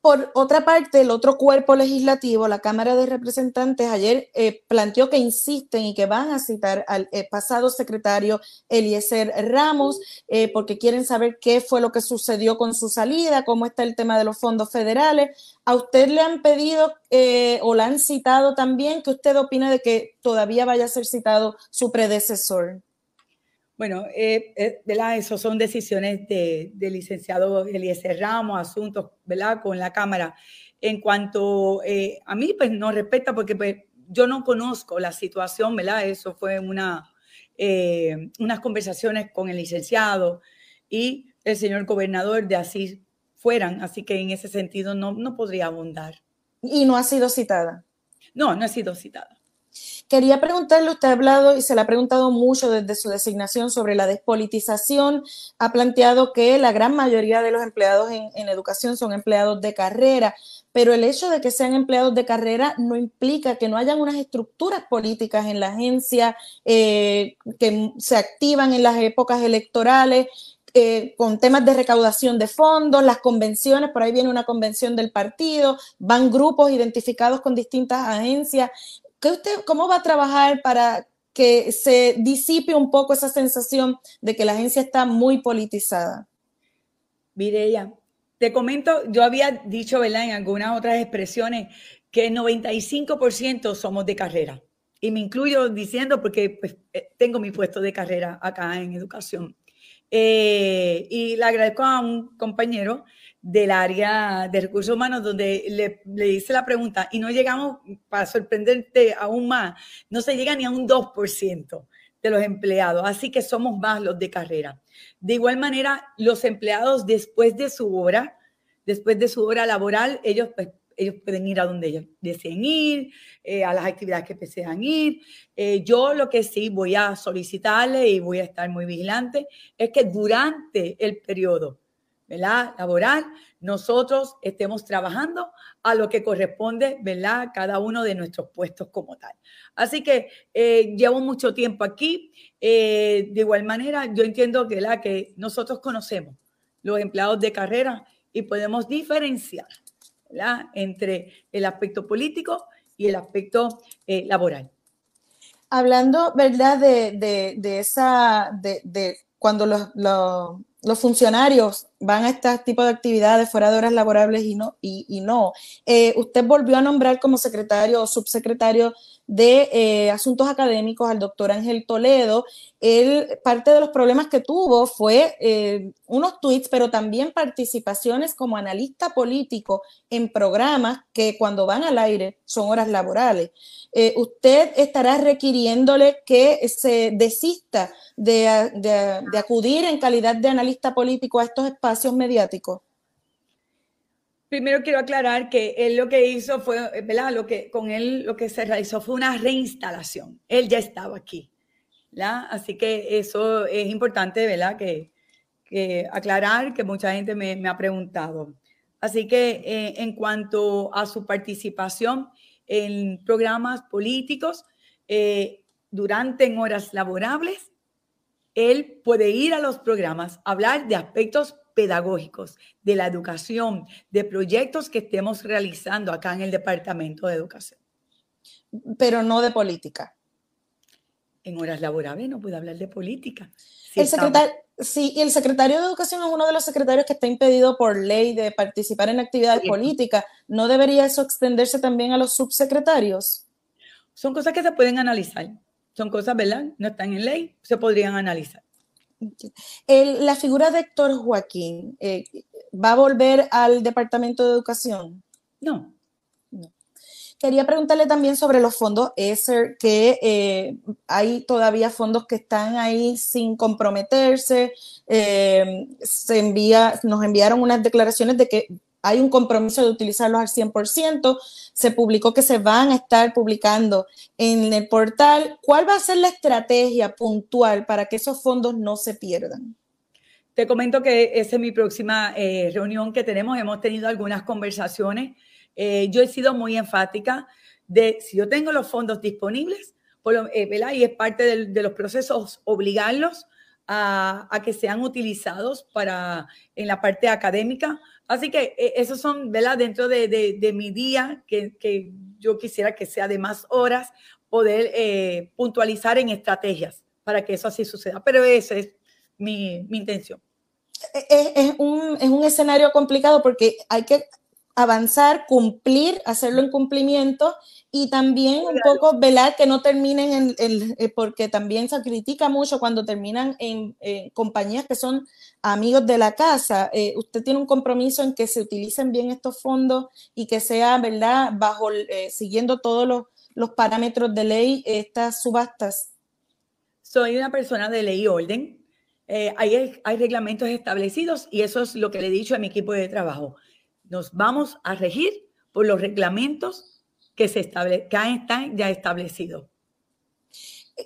Por otra parte, el otro cuerpo legislativo, la Cámara de Representantes, ayer eh, planteó que insisten y que van a citar al eh, pasado secretario Eliezer Ramos, eh, porque quieren saber qué fue lo que sucedió con su salida, cómo está el tema de los fondos federales. ¿A usted le han pedido o le han citado también? ¿Qué usted opina de que todavía vaya a ser citado su predecesor? Bueno, eh, eh, ¿verdad? Eso son decisiones del de licenciado Eliezer Ramos, asuntos, ¿verdad? Con la Cámara. En cuanto eh, a mí, pues no respeta porque pues, yo no conozco la situación, ¿verdad? Eso fue una, unas conversaciones con el licenciado y el señor gobernador de así fueran, así que en ese sentido no, no podría abundar. ¿Y no ha sido citada? No, no ha sido citada. Quería preguntarle, usted ha hablado y se le ha preguntado mucho desde su designación sobre la despolitización. Ha planteado que la gran mayoría de los empleados en, educación son empleados de carrera, pero el hecho de que sean empleados de carrera no implica que no hayan unas estructuras políticas en la agencia eh, que se activan en las épocas electorales. Eh, con temas de recaudación de fondos, las convenciones, por ahí viene una convención del partido, van grupos identificados con distintas agencias ¿Cómo va a trabajar para que se disipe un poco esa sensación de que la agencia está muy politizada? Mireya, te comento, yo había dicho, ¿verdad? En algunas otras expresiones que el 95% somos de carrera. Y me incluyo diciendo porque pues, eh, tengo mi puesto de carrera acá en educación. Eh, y le agradezco a un compañero del área de recursos humanos donde le, le, hice la pregunta y no llegamos, para sorprenderte aún más, no se llega ni a un 2% de los empleados, así que somos más los de carrera. De igual manera, los empleados después de su hora, después de su hora laboral, ellos, pues, ellos pueden ir a donde ellos deseen ir, eh, a las actividades que desean ir. Eh, yo lo que sí voy a solicitarle y voy a estar muy vigilante es que durante el periodo ¿verdad? laboral, nosotros estemos trabajando a lo que corresponde, ¿verdad? Cada uno de nuestros puestos como tal. Así que eh, llevo mucho tiempo aquí. De igual manera, yo entiendo que, la que nosotros conocemos los empleados de carrera y podemos diferenciar entre el aspecto político y el aspecto eh, laboral. Hablando, ¿verdad? De, de, de esa, de, de cuando los, los, funcionarios van a este tipo de actividades fuera de horas laborables y no, y no. Eh, usted volvió a nombrar como secretario o subsecretario de eh, Asuntos Académicos al doctor Ángel Toledo. Él, parte de los problemas que tuvo fue eh, unos tweets, pero también participaciones como analista político en programas que cuando van al aire son horas laborales. Eh, ¿Usted estará requiriéndole que se desista de, de, de acudir en calidad de analista político a estos espacios mediáticos? Primero quiero aclarar que él lo que hizo fue, ¿verdad? Lo que con él lo que se realizó fue una reinstalación. Él ya estaba aquí, ¿verdad? Así que eso es importante, ¿verdad? Que, que aclarar que mucha gente me, ha preguntado. Así que eh, en cuanto a su participación en programas políticos eh, durante en horas laborables, él puede ir a los programas, hablar de aspectos pedagógicos, de la educación, de proyectos que estemos realizando acá en el Departamento de Educación. Pero no de política. En horas laborables no puedo hablar de política. el secretario, sí, y el secretario de Educación es uno de los secretarios que está impedido por ley de participar en actividades políticas. ¿No debería eso extenderse también a los subsecretarios? Son cosas que se pueden analizar. Son cosas, ¿verdad? No están en ley, se podrían analizar. El, la figura de Héctor Joaquín, eh, ¿va a volver al Departamento de Educación? No. Quería preguntarle también sobre los fondos ESER, que eh, hay todavía fondos que están ahí sin comprometerse. Eh, se envía, nos enviaron unas declaraciones de que hay un compromiso de utilizarlos al 100%. Se publicó que se van a estar publicando en el portal. ¿Cuál va a ser la estrategia puntual para que esos fondos no se pierdan? Te comento que esa es mi próxima eh, reunión que tenemos. Hemos tenido algunas conversaciones. Eh, yo he sido muy enfática de si yo tengo los fondos disponibles, por, eh, y es parte de, de los procesos obligarlos a, a, que sean utilizados para en la parte académica Así que eh, esos son, ¿verdad? Dentro de, de, mi día, que, que, yo quisiera que sea de más horas, poder eh, puntualizar en estrategias para que eso así suceda. Pero esa es mi, mi intención. Es, es, un, es un escenario complicado porque hay que avanzar, cumplir, hacerlo en cumplimiento y también un poco velar que no terminen en, el, eh, porque también se critica mucho cuando terminan en, compañías que son amigos de la casa. Eh, usted tiene un compromiso en que se utilicen bien estos fondos y que sea, ¿verdad?, bajo, eh, siguiendo todos los, los, parámetros de ley, estas subastas. Soy una persona de ley y orden. hay, hay reglamentos establecidos y eso es lo que le he dicho a mi equipo de trabajo nos vamos a regir por los reglamentos se estable, están ya establecidos.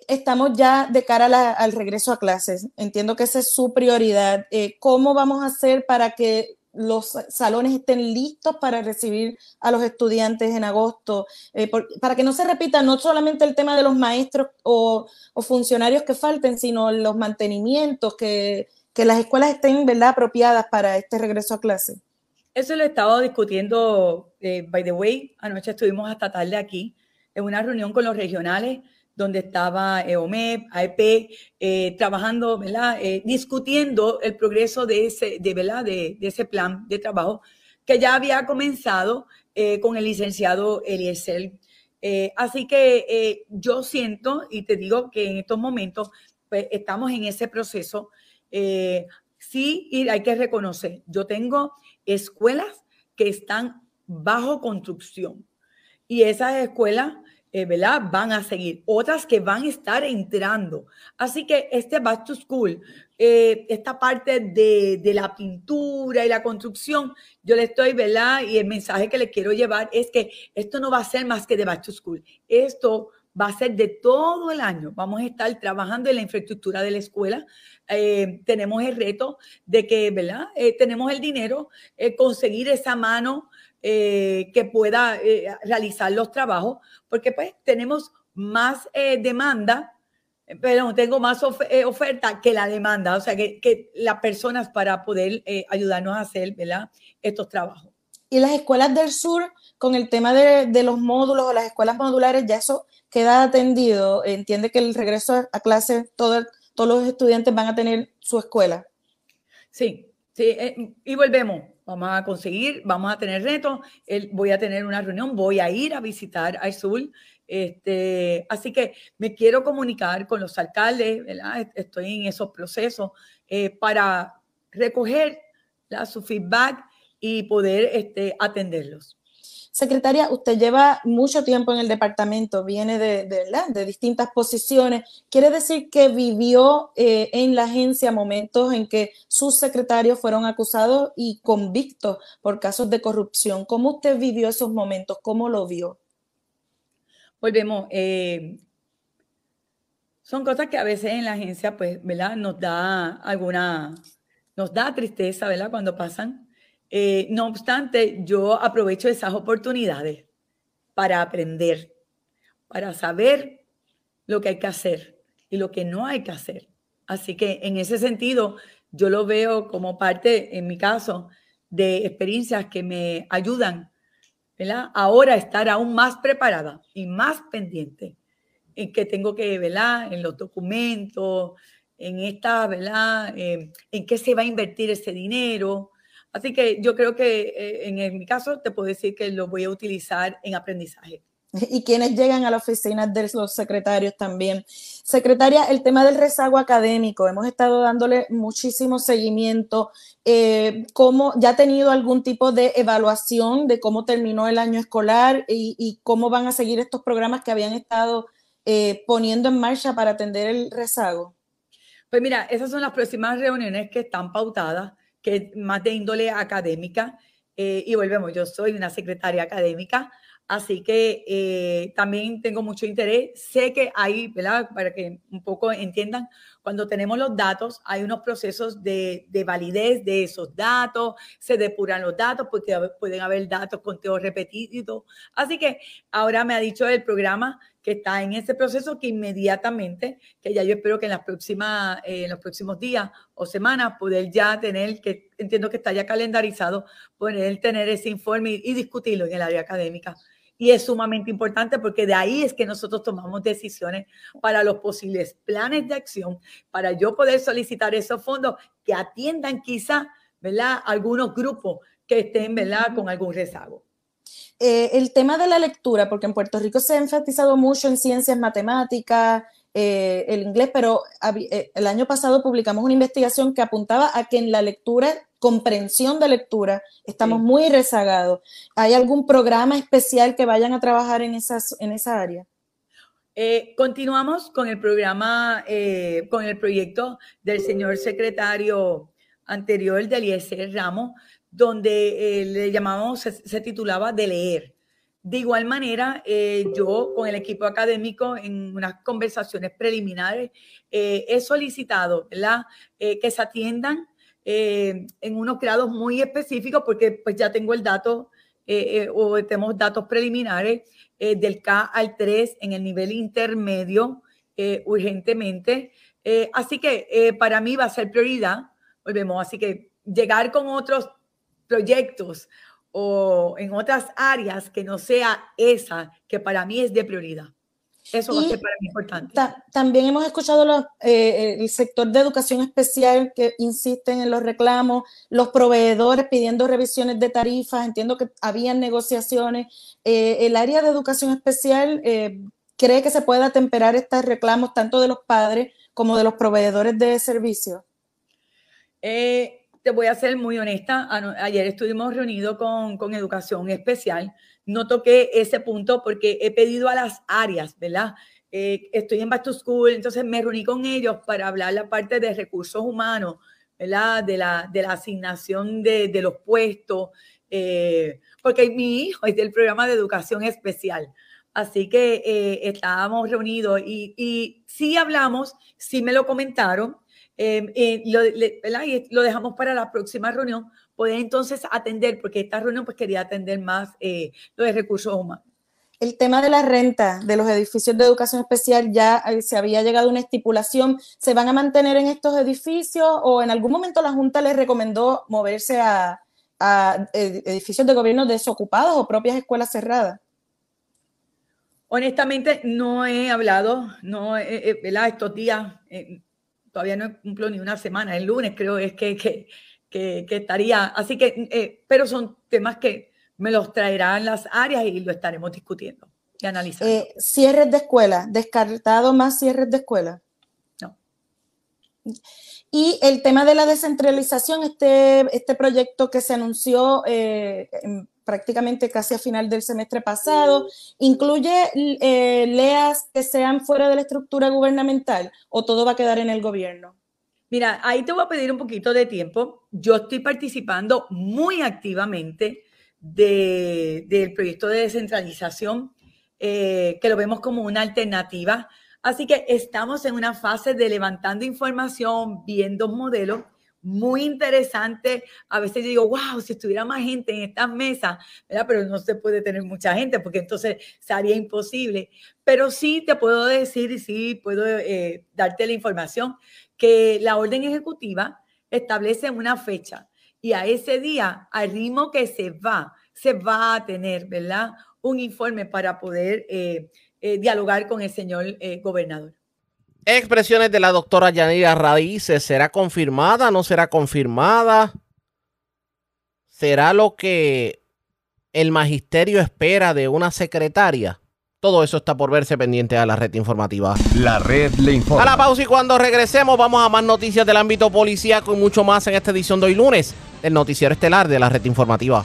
Estamos ya de cara al regreso a clases. Entiendo que esa es su prioridad. Eh, ¿Cómo vamos a hacer para que los salones estén listos para recibir a los estudiantes en agosto, eh, para que no se repita no solamente el tema de los maestros o, funcionarios que falten, sino los mantenimientos, que, que, las escuelas estén ¿verdad? apropiadas para este regreso a clases. Eso lo he estado discutiendo, eh, by the way, anoche estuvimos hasta tarde aquí en una reunión con los regionales donde estaba EOMEP, AEP, eh, trabajando, ¿verdad? Eh, discutiendo el progreso de ese, de, ¿verdad? De, ese plan de trabajo que ya había comenzado con el licenciado Eliezer. Así que yo siento y te digo que en estos momentos pues, estamos en ese proceso. sí, hay que reconocer, yo tengo escuelas que están bajo construcción. Y esas escuelas, eh, ¿verdad? Van a seguir. Otras que van a estar entrando. Así que este Back to School, eh, esta parte de, de, la pintura y la construcción, yo le estoy, ¿verdad? Y el mensaje que le quiero llevar es que esto no va a ser más que de Back School. Esto va a ser de todo el año. Vamos a estar trabajando en la infraestructura de la escuela. Eh, tenemos el reto de que, ¿verdad? Eh, tenemos el dinero, eh, conseguir esa mano eh, que pueda eh, realizar los trabajos, porque pues tenemos más demanda, pero tengo más of oferta que la demanda, o sea, que, que las personas para poder ayudarnos a hacer, ¿verdad? Estos trabajos. Y las escuelas del sur, con el tema de, de los módulos o las escuelas modulares, ya eso queda atendido, entiende que el regreso a clase, todos los estudiantes van a tener su escuela. Sí, sí, eh, y volvemos. Vamos a conseguir, vamos a tener retos. voy a tener una reunión, voy a ir a visitar al sur. Este, así que me quiero comunicar con los alcaldes. Estoy en esos procesos eh, para recoger su feedback y poder este, atenderlos. Secretaria, usted lleva mucho tiempo en el departamento, viene de, de, distintas posiciones. ¿Quiere decir que vivió eh, en la agencia momentos en que sus secretarios fueron acusados y convictos por casos de corrupción? ¿Cómo usted vivió esos momentos? ¿Cómo lo vio? Volvemos. Eh, son cosas que a veces en la agencia, pues, ¿verdad? Nos da alguna, nos da tristeza, ¿verdad? Cuando pasan. Eh, no obstante, yo aprovecho esas oportunidades para aprender, para saber lo que hay que hacer y lo que no hay que hacer. Así que en ese sentido, yo lo veo como parte, en mi caso, de experiencias que me ayudan ¿verdad? ahora a estar aún más preparada y más pendiente en que tengo que, ¿verdad? en los documentos, en esta, ¿verdad? Eh, en qué se va a invertir ese dinero, Así que yo creo que eh, en, mi caso te puedo decir que lo voy a utilizar en aprendizaje. Y quienes llegan a la oficina de los secretarios también. Secretaria, el tema del rezago académico, hemos estado dándole muchísimo seguimiento. Eh, ¿cómo, ¿Ya ha tenido algún tipo de evaluación de cómo terminó el año escolar y, cómo van a seguir estos programas que habían estado eh, poniendo en marcha para atender el rezago? Pues mira, esas son las próximas reuniones que están pautadas que más de índole académica. Eh, y volvemos, yo soy una secretaria académica, así que eh, también tengo mucho interés. Sé que hay, ¿verdad? Para que un poco entiendan, cuando tenemos los datos, hay unos procesos de, de validez de esos datos, se depuran los datos, porque pueden haber datos con teos repetidos. Así que ahora me ha dicho el programa que está en ese proceso que inmediatamente, que ya yo espero que en las próximas, eh, en los próximos días o semanas poder ya tener, que entiendo que está ya calendarizado, poder tener ese informe y, discutirlo en el área académica. Y es sumamente importante porque de ahí es que nosotros tomamos decisiones para los posibles planes de acción, para yo poder solicitar esos fondos que atiendan quizá, ¿verdad? Algunos grupos que estén, ¿verdad? Con algún rezago. Eh, el tema de la lectura, porque en Puerto Rico se ha enfatizado mucho en ciencias matemáticas, eh, el inglés, pero eh, el año pasado publicamos una investigación que apuntaba a que en la lectura, comprensión de lectura, estamos muy rezagados. ¿Hay algún programa especial que vayan a trabajar en, esas, en esa área? continuamos con el programa, con el proyecto del señor secretario anterior del IEC Ramos, donde eh, le llamamos, se, titulaba De leer. De igual manera, eh, yo con el equipo académico en unas conversaciones preliminares eh, he solicitado que se atiendan en unos grados muy específicos porque pues ya tengo el dato o tenemos datos preliminares del K al 3 en el nivel intermedio urgentemente. así que para mí va a ser prioridad, volvemos, así que llegar con otros proyectos o en otras áreas que no sea esa que para mí es de prioridad. Eso va a ser para mí importante. también hemos escuchado eh, el sector de educación especial que insisten en los reclamos, los proveedores pidiendo revisiones de tarifas, entiendo que habían negociaciones. Eh, el área de educación especial eh, cree que se puede atemperar estos reclamos tanto de los padres como de los proveedores de servicios. Eh, te voy a ser muy honesta. Ayer estuvimos reunidos con, con educación especial. No toqué ese punto porque he pedido a las áreas, ¿verdad? Eh, estoy en Back to School, entonces me reuní con ellos para hablar la parte de recursos humanos, ¿verdad? De la, de la asignación de, de los puestos, eh, porque mi hijo es del programa de educación especial. Así que eh, estábamos reunidos y, y sí hablamos, sí me lo comentaron, eh, lo, y lo dejamos para la próxima reunión, poder entonces atender, porque esta reunión pues quería atender más eh, lo de recursos humanos. El tema de la renta de los edificios de educación especial ya eh, se había llegado a una estipulación. ¿Se van a mantener en estos edificios o en algún momento la Junta les recomendó moverse a, a edificios de gobierno desocupados o propias escuelas cerradas? Honestamente, no he hablado, no, eh, eh. Estos días, todavía no cumplo ni una semana, el lunes creo es que, que, que, estaría, así que, pero son temas que me los traerán las áreas y lo estaremos discutiendo y analizando. cierres de escuela, descartado más cierres de escuela. No. Y el tema de la descentralización, este, este proyecto que se anunció eh, prácticamente casi a final del semestre pasado, ¿incluye eh, leas que sean fuera de la estructura gubernamental o todo va a quedar en el gobierno? Mira, ahí te voy a pedir un poquito de tiempo. Yo estoy participando muy activamente del proyecto de descentralización, eh, que lo vemos como una alternativa Así que estamos en una fase de levantando información, viendo modelos muy interesante. A veces digo, wow, si estuviera más gente en estas mesas, ¿verdad? Pero no se puede tener mucha gente porque entonces sería imposible. Pero sí te puedo decir sí puedo eh, darte la información que la orden ejecutiva establece una fecha y a ese día, al ritmo que se va, se va a tener, ¿verdad? Un informe para poder eh, eh, dialogar con el señor eh, gobernador. Expresiones de la doctora Yanira Raíces. ¿Será confirmada? ¿No será confirmada? ¿Será lo que el magisterio espera de una secretaria? Todo eso está por verse pendiente a la red informativa. La red le informa. A la pausa y cuando regresemos vamos a más noticias del ámbito policíaco y mucho más en esta edición de hoy lunes del noticiero estelar de la red informativa.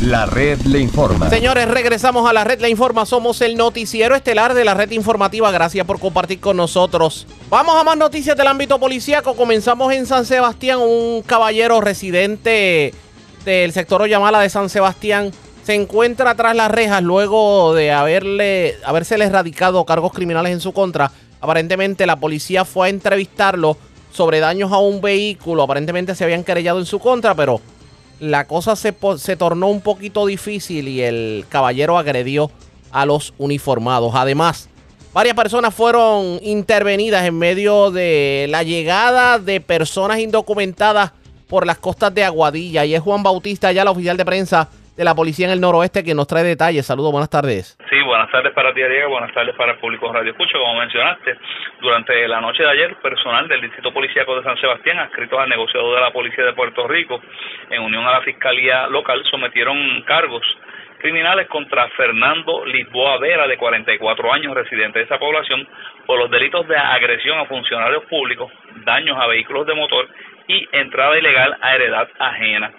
La red le informa. Señores, regresamos a la red le informa. Somos el noticiero estelar de la red informativa. Gracias por compartir con nosotros. Vamos a más noticias del ámbito policíaco. Comenzamos en San Sebastián. Un caballero residente del sector Oyamala de San Sebastián se encuentra tras las rejas luego de haberle, habérsele erradicado cargos criminales en su contra. Aparentemente la policía fue a entrevistarlo sobre daños a un vehículo. Aparentemente se habían querellado en su contra, pero la cosa se, se tornó un poquito difícil y el caballero agredió a los uniformados. Además, varias personas fueron intervenidas en medio de la llegada de personas indocumentadas por las costas de Aguadilla. Y es Juan Bautista, ya la oficial de prensa de la policía en el noroeste, que nos trae detalles. Saludos, buenas tardes. Sí, buenas tardes para ti, Diego. Buenas tardes para el público Radio Escucho. Como mencionaste, durante la noche de ayer, personal del Distrito Policíaco de San Sebastián, adscritos al negociado de la Policía de Puerto Rico, en unión a la Fiscalía Local, sometieron cargos criminales contra Fernando Lisboa Vera, de 44 años, residente de esa población, por los delitos de agresión a funcionarios públicos, daños a vehículos de motor y entrada ilegal a heredad ajena.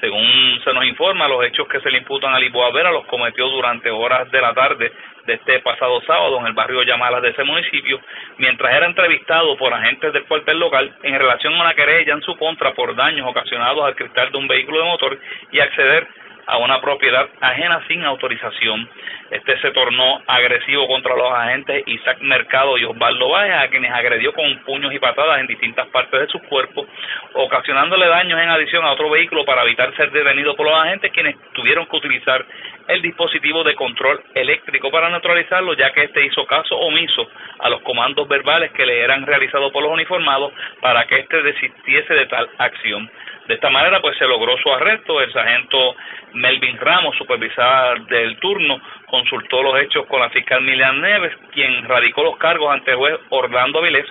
Según se nos informa, los hechos que se le imputan a Lisboa Vera los cometió durante horas de la tarde de este pasado sábado en el barrio Yamalas de ese municipio, mientras era entrevistado por agentes del cuartel local en relación a una querella en su contra por daños ocasionados al cristal de un vehículo de motor y acceder a una propiedad ajena sin autorización. Este se tornó agresivo contra los agentes Isaac Mercado y Osvaldo Valle, a quienes agredió con puños y patadas en distintas partes de sus cuerpos, ocasionándole daños en adición a otro vehículo para evitar ser detenido por los agentes, quienes tuvieron que utilizar el dispositivo de control eléctrico para neutralizarlo, ya que este hizo caso omiso a los comandos verbales que le eran realizados por los uniformados para que éste desistiese de tal acción. De esta manera, pues se logró su arresto. El sargento Melvin Ramos, supervisor del turno, consultó los hechos con la fiscal Milian Neves, quien radicó los cargos ante el juez Orlando Avilés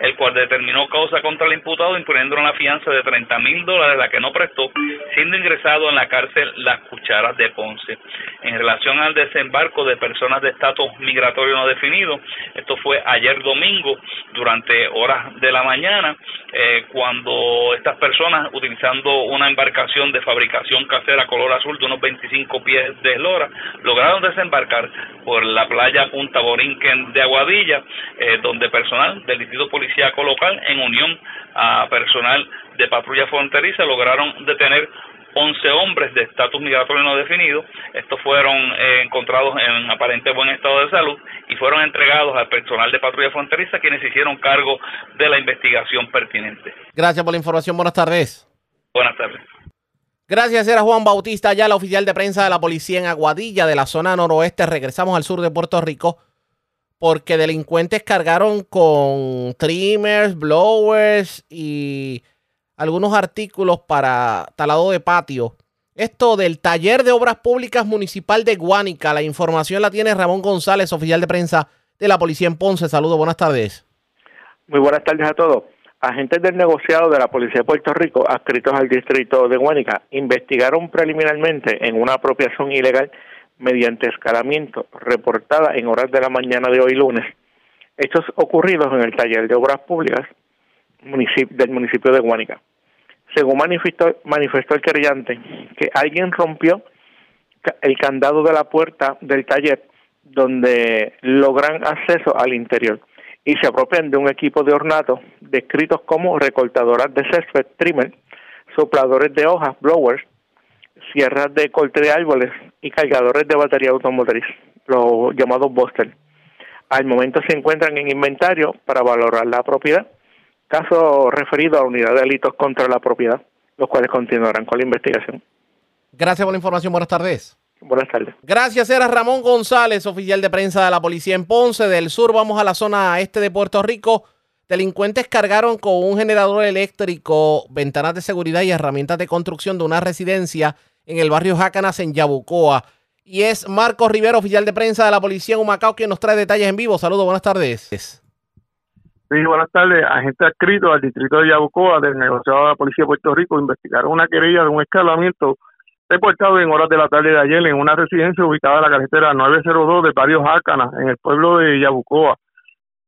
el cual determinó causa contra el imputado imponiendo una fianza de 30 mil dólares, la que no prestó, siendo ingresado en la cárcel Las Cucharas de Ponce. En relación al desembarco de personas de estatus migratorio no definido, esto fue ayer domingo durante horas de la mañana, eh, cuando estas personas, utilizando una embarcación de fabricación casera color azul de unos 25 pies de eslora, lograron desembarcar por la playa Punta Borinquen de Aguadilla, eh, donde personal del distrito policíaco local, en unión a personal de patrulla fronteriza, lograron detener 11 hombres de estatus migratorio no definido. Estos fueron eh, encontrados en aparente buen estado de salud y fueron entregados al personal de patrulla fronteriza, quienes hicieron cargo de la investigación pertinente. Gracias por la información. Buenas tardes. Buenas tardes. Gracias, era Juan Bautista, ya la oficial de prensa de la policía en Aguadilla, de la zona noroeste. Regresamos al sur de Puerto Rico porque delincuentes cargaron con trimmers, blowers y algunos artículos para talado de patio esto del taller de obras públicas municipal de Guánica. La información la tiene Ramón González, oficial de prensa de la policía en Ponce. Saludos, buenas tardes. Muy buenas tardes a todos. Agentes del negociado de la Policía de Puerto Rico, adscritos al distrito de Guánica, investigaron preliminarmente en una apropiación ilegal mediante escalamiento reportada en horas de la mañana de hoy lunes, hechos ocurridos en el taller de obras públicas del municipio de Guánica. Según manifestó, manifestó el querellante, que alguien rompió el candado de la puerta del taller donde logran acceso al interior y se apropian de un equipo de ornato descritos como recortadoras de césped, trimmer, sopladores de hojas, blowers, sierras de corte de árboles y cargadores de batería automotriz, los llamados Buster. Al momento se encuentran en inventario para valorar la propiedad, caso referido a unidad de delitos contra la propiedad, los cuales continuarán con la investigación. Gracias por la información. Buenas tardes. Buenas tardes. Gracias, era Ramón González, oficial de prensa de la policía en Ponce. Del sur vamos a la zona este de Puerto Rico. Delincuentes cargaron con un generador eléctrico, ventanas de seguridad y herramientas de construcción de una residencia en el barrio Jácanas, en Yabucoa. Y es Marcos Rivero, oficial de prensa de la policía en Humacao, quien nos trae detalles en vivo. Saludos, buenas tardes. Sí, buenas tardes. Agentes adscritos al distrito de Yabucoa del negociado de la Policía de Puerto Rico investigaron una querella de un escalamiento reportado en horas de la tarde de ayer en una residencia ubicada en la carretera 902 del barrio Jácana, en el pueblo de Yabucoa.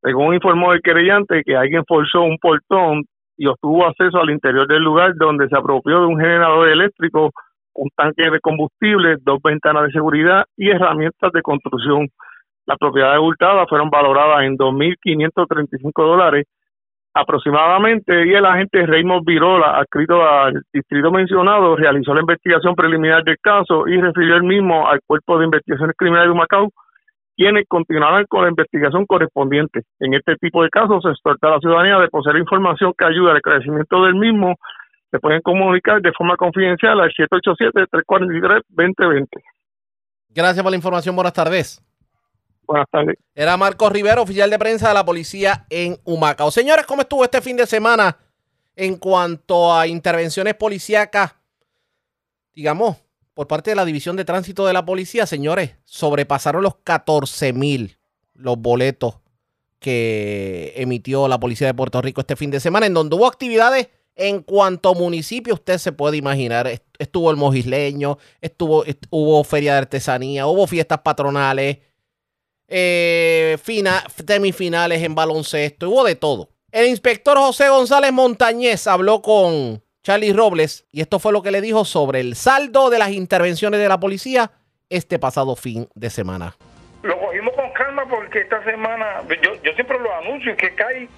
Según informó el querellante, que alguien forzó un portón y obtuvo acceso al interior del lugar donde se apropió de un generador eléctrico, un tanque de combustible, dos ventanas de seguridad y herramientas de construcción. Las propiedades hurtadas fueron valoradas en 2.535 dólares aproximadamente y el agente Raymond Virola, adscrito al distrito mencionado, realizó la investigación preliminar del caso y refirió el mismo al Cuerpo de Investigaciones Criminales de Macao, quienes continuarán con la investigación correspondiente. En este tipo de casos se exhorta a la ciudadanía de poseer información que ayude al crecimiento del mismo. Se pueden comunicar de forma confidencial al 787-343-2020. Gracias por la información. Buenas tardes. Buenas tardes. Era Marcos Rivero, oficial de prensa de la policía en Humacao. Señores, ¿cómo estuvo este fin de semana en cuanto a intervenciones policíacas? Digamos, por parte de la División de Tránsito de la Policía, señores, sobrepasaron los 14 mil los boletos que emitió la Policía de Puerto Rico este fin de semana, en donde hubo actividades en cuanto municipio, usted se puede imaginar. Estuvo el mojisleño, estuvo, hubo feria de artesanía, hubo fiestas patronales, eh, semifinales en baloncesto, hubo de todo. El inspector José González Montañez habló con Charlie Robles y esto fue lo que le dijo sobre el saldo de las intervenciones de la policía este pasado fin de semana. Lo cogimos con calma porque esta semana, yo, yo siempre lo anuncio, que cae,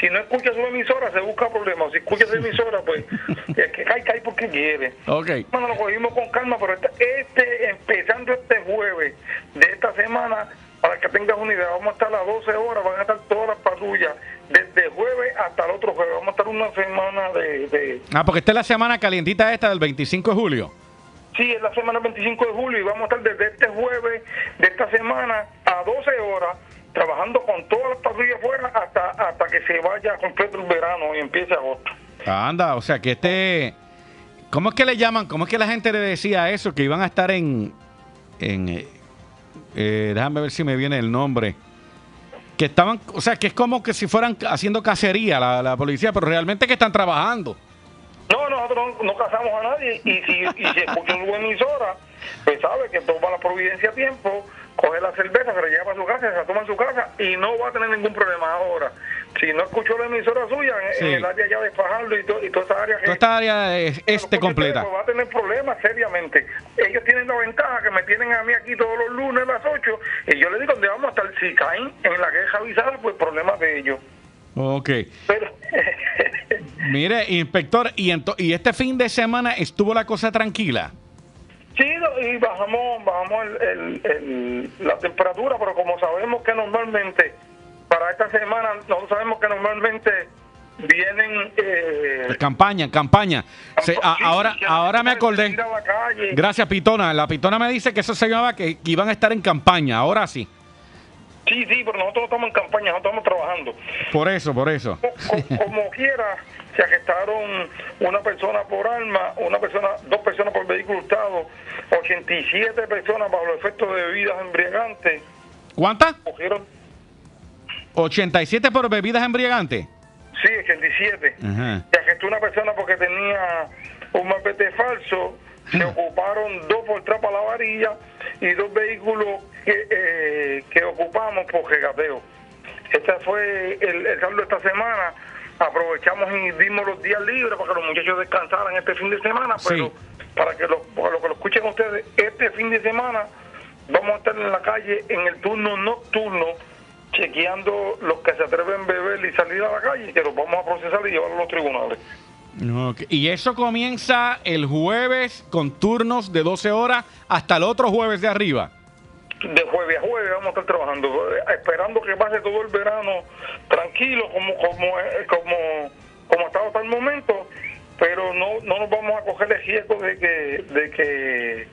si no escucha su emisora se busca problemas, si escucha su emisora pues el que cae, cae porque quiere. Ok. Bueno, lo cogimos con calma, pero este, este empezando este jueves de esta semana para que tengas una idea, vamos a estar a las 12 horas, van a estar todas las patrullas, desde jueves hasta el otro jueves, vamos a estar una semana de... Ah, porque esta es la semana calientita esta del 25 de julio. Sí, es la semana 25 de julio y vamos a estar desde este jueves de esta semana a 12 horas trabajando con todas las patrullas fuera hasta hasta que se vaya completo el verano y empiece agosto. Anda, o sea que este... ¿Cómo es que le llaman? ¿Cómo es que la gente le decía eso? Que iban a estar en... en eh, eh, déjame ver si me viene el nombre. Que estaban, o sea, que es como que si fueran haciendo cacería la, la policía, pero realmente que están trabajando. No, nosotros no, no cazamos a nadie y si, y si escucha una emisora, pues sabe que toma la providencia a tiempo, coge la cerveza, se la lleva a su casa, se la toma en su casa y no va a tener ningún problema ahora. Si no escuchó la emisora suya en, Sí. en el área ya de Fajardo y, to- y toda esa área Toda esta área es este completa. pues va a tener problemas seriamente. Ellos tienen la ventaja que me tienen a mí aquí todos los lunes a las 8 y yo les digo dónde vamos a estar. Si caen en la queja avisada, pues problemas de ellos. Ok. Pero Mire, inspector, y, y este fin de semana estuvo la cosa tranquila. Sí, no, y bajamos, bajamos el, el- el- la temperatura, pero como sabemos que normalmente para esta semana, nosotros sabemos que normalmente vienen... Eh, Campaña, campaña. Se- a- ahora, ahora me acordé. Gracias, Pitona. La Pitona me dice que eso se llamaba que, que iban a estar en campaña. Ahora sí. Sí, Sí, pero nosotros no estamos en campaña, nosotros estamos trabajando. Por eso, por eso. Co- como quiera, se arrestaron una persona por arma, una persona, dos personas por vehículo hurtado, 87 personas bajo los efectos de bebidas embriagantes. ¿Cuántas? Cogieron, 87 por bebidas embriagantes. sí, 87. Ajá. Se arrestó una persona porque tenía un mapete falso. Se ocuparon dos por trapa a la varilla y dos vehículos que, eh, que ocupamos por regateo. Este fue el, el saldo de esta semana. Aprovechamos y dimos los días libres para que los muchachos descansaran este fin de semana, pero para que lo, para lo que lo escuchen ustedes, este fin de semana vamos a estar en la calle en el turno nocturno chequeando los que se atreven a beber y salir a la calle, que los vamos a procesar y llevar a los tribunales. Y eso comienza el jueves con turnos de 12 horas hasta el otro jueves de arriba. De jueves a jueves vamos a estar trabajando, esperando que pase todo el verano tranquilo como como eh, como como ha estado hasta el momento, pero no no nos vamos a coger el riesgo de que de que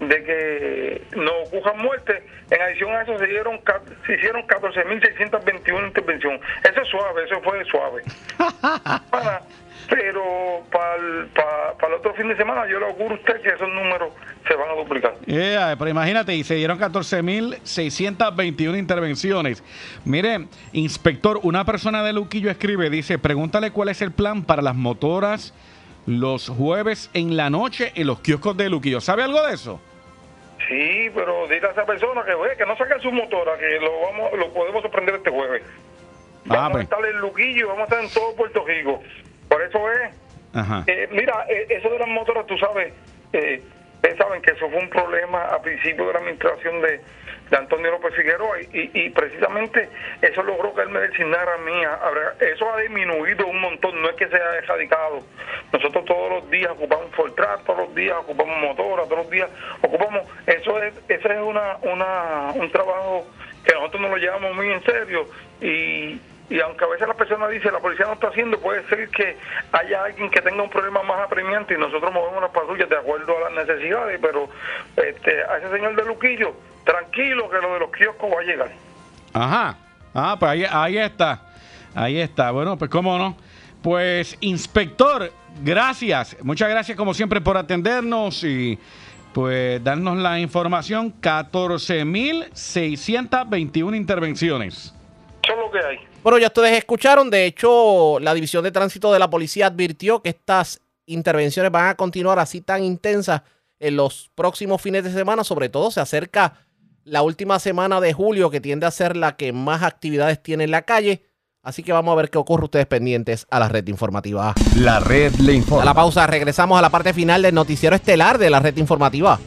de que nos ocurran muertes. En adición a eso se dieron se hicieron 14.621 intervenciones. Eso es suave, eso fue suave. Para- pero para el, para, para el otro fin de semana yo le auguro a usted que esos números se van a duplicar. Yeah, pero imagínate, y se dieron 14.621 intervenciones. Mire, inspector, una persona de Luquillo escribe, dice, pregúntale cuál es el plan para las motoras los jueves en la noche en los kioscos de Luquillo. ¿Sabe algo de eso? Sí, pero dile a esa persona que, ve, que no saque su motora, que lo vamos lo podemos sorprender este jueves. Vamos Ah, a pues. estar en Luquillo, vamos a estar en todo Puerto Rico. Por eso es. Ajá. Eh, mira, eh, eso de las motoras, tú sabes, eh, ustedes saben que eso fue un problema a principio de la administración de, de Antonio López Figueroa y, y- y precisamente eso logró que él me designara a mí. Eso ha disminuido un montón, no es que se haya erradicado. Nosotros todos los días ocupamos Fortran, todos los días ocupamos motoras, todos los días ocupamos... Eso es, eso es una, una, un trabajo que nosotros nos lo llevamos muy en serio y, y aunque a veces la persona dice la policía no está haciendo, puede ser que haya alguien que tenga un problema más apremiante y nosotros movemos las patrullas de acuerdo a las necesidades, pero este, a ese señor de Luquillo, tranquilo que lo de los kioscos va a llegar. Ajá. Ah, pues ahí, ahí está. Ahí está. Bueno, pues cómo no. Pues, inspector, gracias. Muchas gracias como siempre por atendernos y pues darnos la información. 14.621 intervenciones. Eso es lo que hay. Bueno, ya ustedes escucharon. De hecho, la División de Tránsito de la Policía advirtió que estas intervenciones van a continuar así tan intensas en los próximos fines de semana. Sobre todo se acerca la última semana de julio, que tiende a ser la que más actividades tiene en la calle. Así que vamos a ver qué ocurre ustedes pendientes a la red informativa. La red le informa. A la pausa, regresamos a la parte final del noticiero estelar de la red informativa.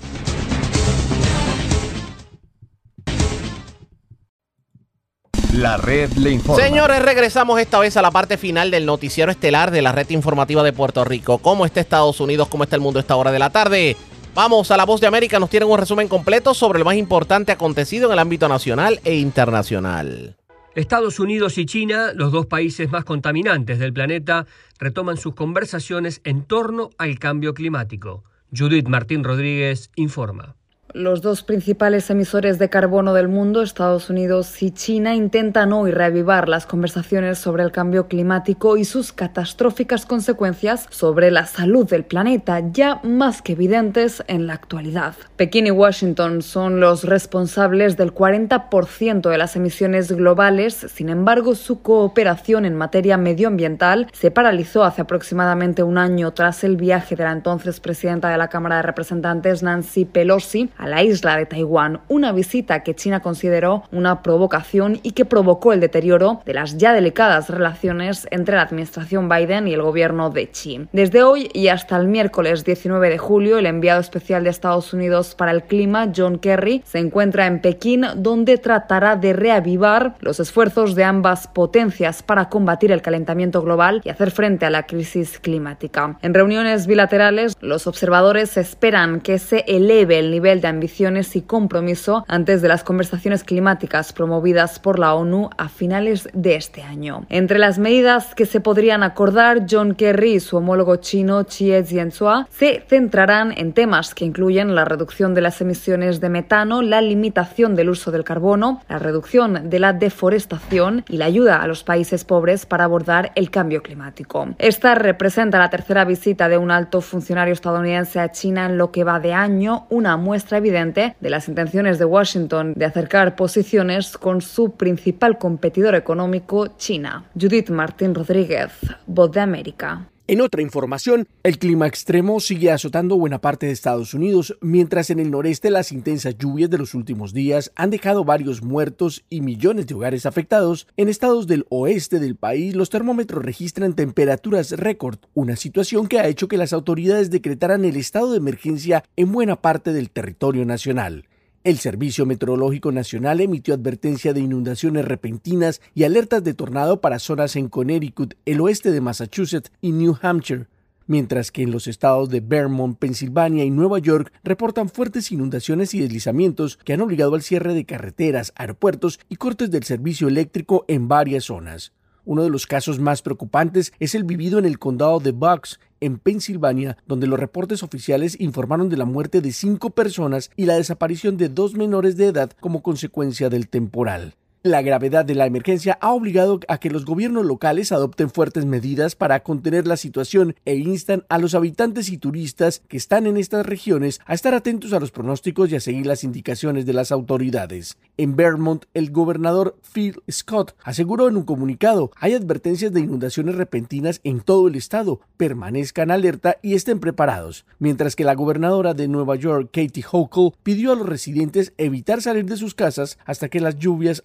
La red le informa. Señores, regresamos esta vez a la parte final del noticiero estelar de la red informativa de Puerto Rico. ¿Cómo está Estados Unidos? ¿Cómo está el mundo a esta hora de la tarde? Vamos a La Voz de América. Nos tienen un resumen completo sobre lo más importante acontecido en el ámbito nacional e internacional. Estados Unidos y China, los dos países más contaminantes del planeta, retoman sus conversaciones en torno al cambio climático. Judith Martín Rodríguez informa. Los dos principales emisores de carbono del mundo, Estados Unidos y China, intentan hoy reavivar las conversaciones sobre el cambio climático y sus catastróficas consecuencias sobre la salud del planeta, ya más que evidentes en la actualidad. Pekín y Washington son los responsables del 40% de las emisiones globales, sin embargo, su cooperación en materia medioambiental se paralizó hace aproximadamente un año tras el viaje de la entonces presidenta de la Cámara de Representantes, Nancy Pelosi, a la isla de Taiwán, una visita que China consideró una provocación y que provocó el deterioro de las ya delicadas relaciones entre la administración Biden y el gobierno de Xi. Desde hoy y hasta el miércoles 19 de julio, el enviado especial de Estados Unidos para el clima, John Kerry, se encuentra en Pekín, donde tratará de reavivar los esfuerzos de ambas potencias para combatir el calentamiento global y hacer frente a la crisis climática. En reuniones bilaterales, los observadores esperan que se eleve el nivel de ambiciones y compromiso antes de las conversaciones climáticas promovidas por la ONU a finales de este año. Entre las medidas que se podrían acordar, John Kerry y su homólogo chino Xie Jianzhua se centrarán en temas que incluyen la reducción de las emisiones de metano, la limitación del uso del carbono, la reducción de la deforestación y la ayuda a los países pobres para abordar el cambio climático. Esta representa la tercera visita de un alto funcionario estadounidense a China en lo que va de año, una muestra evidente de las intenciones de Washington de acercar posiciones con su principal competidor económico, China. Judith Martín Rodríguez, Voz de América. En otra información, el clima extremo sigue azotando buena parte de Estados Unidos, mientras en el noreste las intensas lluvias de los últimos días han dejado varios muertos y millones de hogares afectados. En estados del oeste del país, los termómetros registran temperaturas récord, una situación que ha hecho que las autoridades decretaran el estado de emergencia en buena parte del territorio nacional. El Servicio Meteorológico Nacional emitió advertencia de inundaciones repentinas y alertas de tornado para zonas en Connecticut, el oeste de Massachusetts y New Hampshire, mientras que en los estados de Vermont, Pensilvania y Nueva York reportan fuertes inundaciones y deslizamientos que han obligado al cierre de carreteras, aeropuertos y cortes del servicio eléctrico en varias zonas. Uno de los casos más preocupantes es el vivido en el condado de Bucks, en Pensilvania, donde los reportes oficiales informaron de la muerte de cinco personas y la desaparición de dos menores de edad como consecuencia del temporal. La gravedad de la emergencia ha obligado a que los gobiernos locales adopten fuertes medidas para contener la situación e instan a los habitantes y turistas que están en estas regiones a estar atentos a los pronósticos y a seguir las indicaciones de las autoridades. En Vermont, el gobernador Phil Scott aseguró en un comunicado, hay advertencias de inundaciones repentinas en todo el estado, permanezcan alerta y estén preparados, mientras que la gobernadora de Nueva York, Katie Hochul, pidió a los residentes evitar salir de sus casas hasta que las lluvias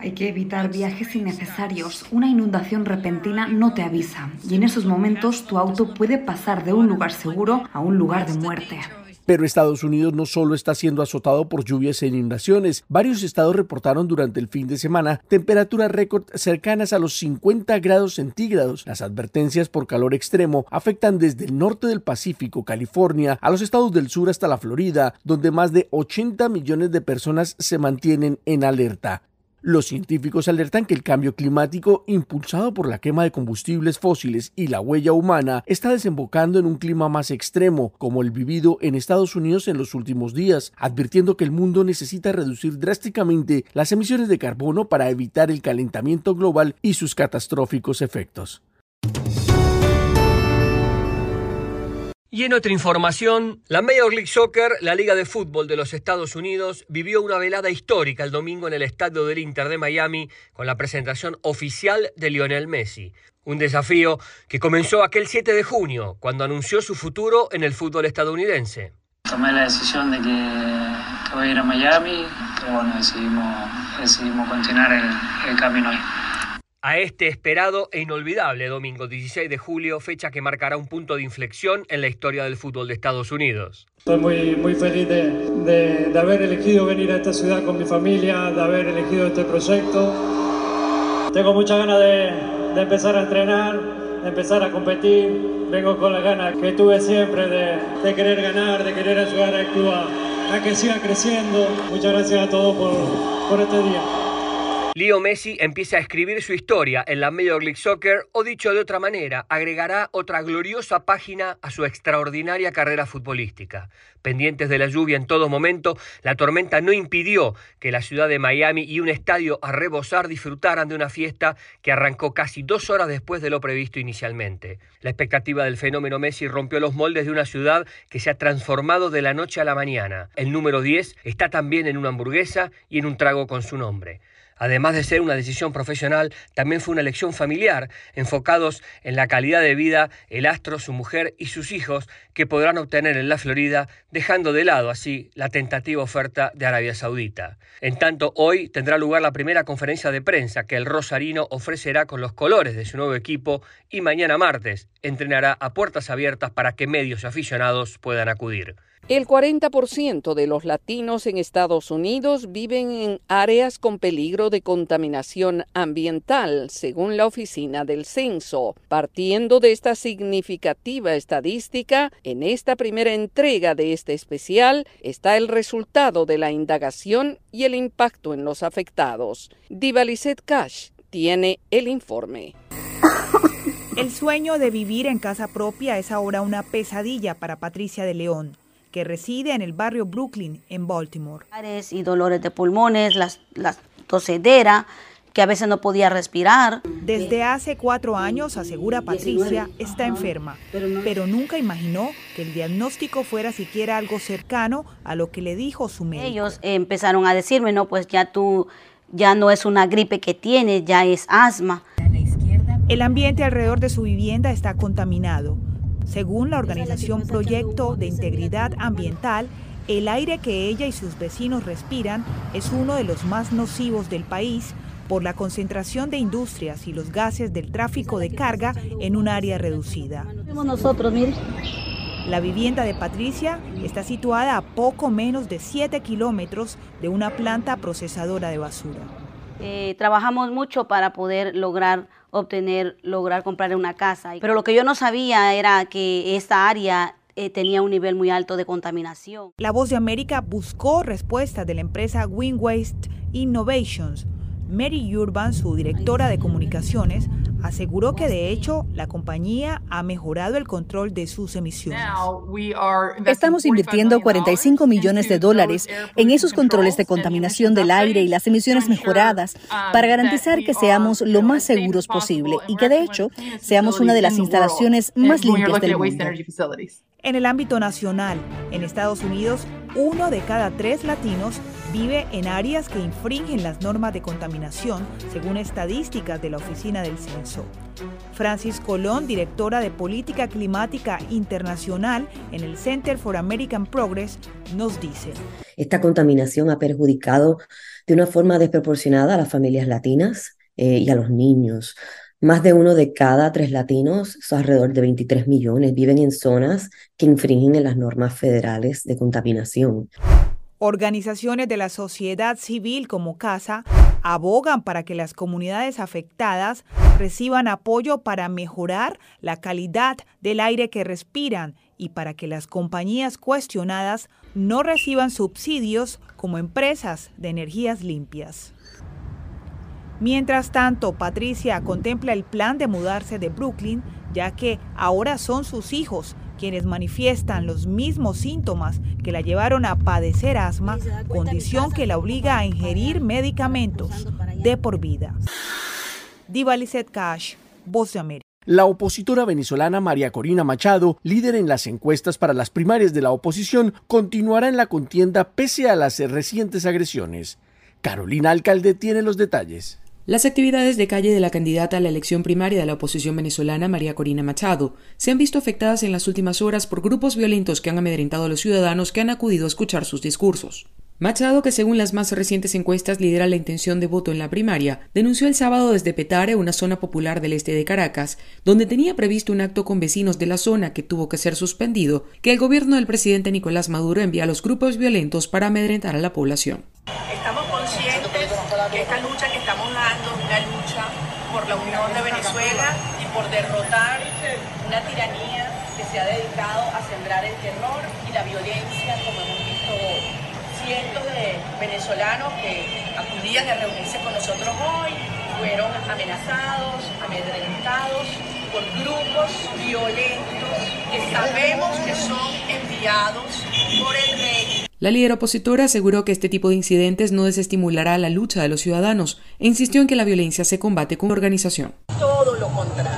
hay que evitar viajes innecesarios. Una inundación repentina no te avisa y en esos momentos tu auto puede pasar de un lugar seguro a un lugar de muerte. Pero Estados Unidos no solo está siendo azotado por lluvias e inundaciones. Varios estados reportaron durante el fin de semana temperaturas récord cercanas a los 50 grados centígrados. Las advertencias por calor extremo afectan desde el norte del Pacífico, California, a los estados del sur hasta la Florida, donde más de 80 millones de personas se mantienen en alerta. Los científicos alertan que el cambio climático, impulsado por la quema de combustibles fósiles y la huella humana, está desembocando en un clima más extremo, como el vivido en Estados Unidos en los últimos días, advirtiendo que el mundo necesita reducir drásticamente las emisiones de carbono para evitar el calentamiento global y sus catastróficos efectos. Y en otra información, la Major League Soccer, la Liga de Fútbol de los Estados Unidos, vivió una velada histórica el domingo en el estadio del Inter de Miami con la presentación oficial de Lionel Messi. Un desafío que comenzó aquel 7 de junio, cuando anunció su futuro en el fútbol estadounidense. Tomé la decisión de que, voy a ir a Miami, pero bueno, decidimos, decidimos continuar el, el camino ahí a este esperado e inolvidable domingo 16 de julio, fecha que marcará un punto de inflexión en la historia del fútbol de Estados Unidos. Estoy muy, muy feliz de, de, haber elegido venir a esta ciudad con mi familia, de haber elegido este proyecto. Tengo muchas ganas de, de empezar a entrenar, de empezar a competir. Vengo con las ganas que tuve siempre de, de querer ganar, de querer ayudar al club a, a, que siga creciendo. Muchas gracias a todos por, por este día. Leo Messi empieza a escribir su historia en la Major League Soccer o dicho de otra manera, agregará otra gloriosa página a su extraordinaria carrera futbolística. Pendientes de la lluvia en todo momento, la tormenta no impidió que la ciudad de Miami y un estadio a rebosar disfrutaran de una fiesta que arrancó casi dos horas después de lo previsto inicialmente. La expectativa del fenómeno Messi rompió los moldes de una ciudad que se ha transformado de la noche a la mañana. El número 10 está también en una hamburguesa y en un trago con su nombre. Además de ser una decisión profesional, también fue una elección familiar, enfocados en la calidad de vida, el astro, su mujer y sus hijos que podrán obtener en la Florida, dejando de lado así la tentativa oferta de Arabia Saudita. En tanto, hoy tendrá lugar la primera conferencia de prensa que el Rosarino ofrecerá con los colores de su nuevo equipo y mañana martes entrenará a puertas abiertas para que medios aficionados puedan acudir. El 40% de los latinos en Estados Unidos viven en áreas con peligro de contaminación ambiental, según la Oficina del Censo. Partiendo de esta significativa estadística, en esta primera entrega de este especial está el resultado de la indagación y el impacto en los afectados. Divalicet Cash tiene el informe. El sueño de vivir en casa propia es ahora una pesadilla para Patricia de León que reside en el barrio Brooklyn, en Baltimore. Y dolores de pulmones, las, las tosedera, que a veces no podía respirar. Desde hace cuatro años, asegura Patricia, está enferma, pero nunca imaginó que el diagnóstico fuera siquiera algo cercano a lo que le dijo su médico. Ellos empezaron a decirme, no, pues ya tú, ya no es una gripe que tienes, ya es asma. El ambiente alrededor de su vivienda está contaminado. Según la organización Proyecto de Integridad Ambiental, el aire que ella y sus vecinos respiran es uno de los más nocivos del país por la concentración de industrias y los gases del tráfico de carga en un área reducida. Nosotros, La vivienda de Patricia está situada a poco menos de 7 kilómetros de una planta procesadora de basura. Eh, trabajamos mucho para poder lograr obtener, lograr comprar una casa. Pero lo que yo no sabía era que esta área eh, tenía un nivel muy alto de contaminación. La Voz de América buscó respuesta de la empresa Wind Waste Innovations. Mary Urban, su directora de comunicaciones, aseguró que de hecho la compañía ha mejorado el control de sus emisiones. Estamos invirtiendo 45 millones de dólares en esos controles de contaminación del aire y las emisiones mejoradas para garantizar que seamos lo más seguros posible y que de hecho seamos una de las instalaciones más limpias del mundo. En el ámbito nacional, en Estados Unidos, uno de cada tres latinos vive en áreas que infringen las normas de contaminación, según estadísticas de la Oficina del Censo. Francis Colón, directora de Política Climática Internacional en el Center for American Progress, nos dice. Esta contaminación ha perjudicado de una forma desproporcionada a las familias latinas eh, y a los niños. Más de uno de cada tres latinos, alrededor de 23 millones, viven en zonas que infringen en las normas federales de contaminación. Organizaciones de la sociedad civil como CASA abogan para que las comunidades afectadas reciban apoyo para mejorar la calidad del aire que respiran y para que las compañías cuestionadas no reciban subsidios como empresas de energías limpias. Mientras tanto, Patricia contempla el plan de mudarse de Brooklyn, ya que ahora son sus hijos quienes manifiestan los mismos síntomas que la llevaron a padecer asma, condición que la obliga a ingerir medicamentos de por vida. Diva Lizette Cash, Voz de América. La opositora venezolana María Corina Machado, líder en las encuestas para las primarias de la oposición, continuará en la contienda pese a las recientes agresiones. Carolina Alcalde tiene los detalles. Las actividades de calle de la candidata a la elección primaria de la oposición venezolana, María Corina Machado, se han visto afectadas en las últimas horas por grupos violentos que han amedrentado a los ciudadanos que han acudido a escuchar sus discursos. Machado, que según las más recientes encuestas lidera la intención de voto en la primaria, denunció el sábado desde Petare, una zona popular del este de Caracas, donde tenía previsto un acto con vecinos de la zona que tuvo que ser suspendido, que el gobierno del presidente Nicolás Maduro envía a los grupos violentos para amedrentar a la población. Estamos conscientes que esta lucha que estamos dando es una lucha por la unión de Venezuela y por derrotar una tiranía que se ha dedicado a sembrar el terror y la violencia, como hemos visto hoy. Cientos de venezolanos que a reunirse con nosotros hoy fueron amenazados, amedrentados por grupos violentos que sabemos que son enviados por el rey la líder opositora aseguró que este tipo de incidentes no desestimulará la lucha de los ciudadanos e insistió en que la violencia se combate con organización. Todo lo contrario.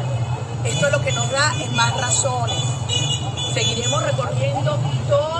Esto lo que nos da es más razones. Seguiremos recorriendo toda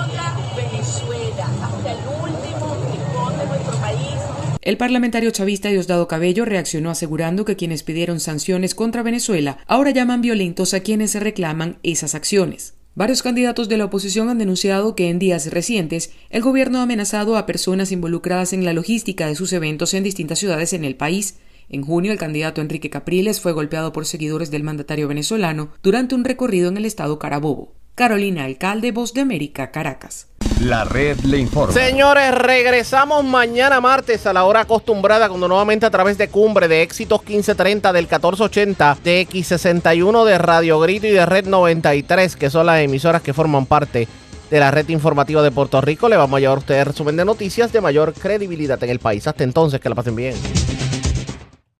Venezuela hasta el último rincón de nuestro país. El parlamentario chavista Diosdado Cabello reaccionó asegurando que quienes pidieron sanciones contra Venezuela ahora llaman violentos a quienes se reclaman esas acciones. Varios candidatos de la oposición han denunciado que en días recientes el gobierno ha amenazado a personas involucradas en la logística de sus eventos en distintas ciudades en el país. En junio, el candidato Enrique Capriles fue golpeado por seguidores del mandatario venezolano durante un recorrido en el estado Carabobo. Carolina Alcalde, Voz de América, Caracas. La red le informa. Señores, regresamos mañana martes a la hora acostumbrada cuando nuevamente a través de Cumbre de Éxitos 1530 del 1480 de X61 de Radio Grito y de Red 93, que son las emisoras que forman parte de la red informativa de Puerto Rico, le vamos a llevar a ustedes resumen de noticias de mayor credibilidad en el país. Hasta entonces, que la pasen bien.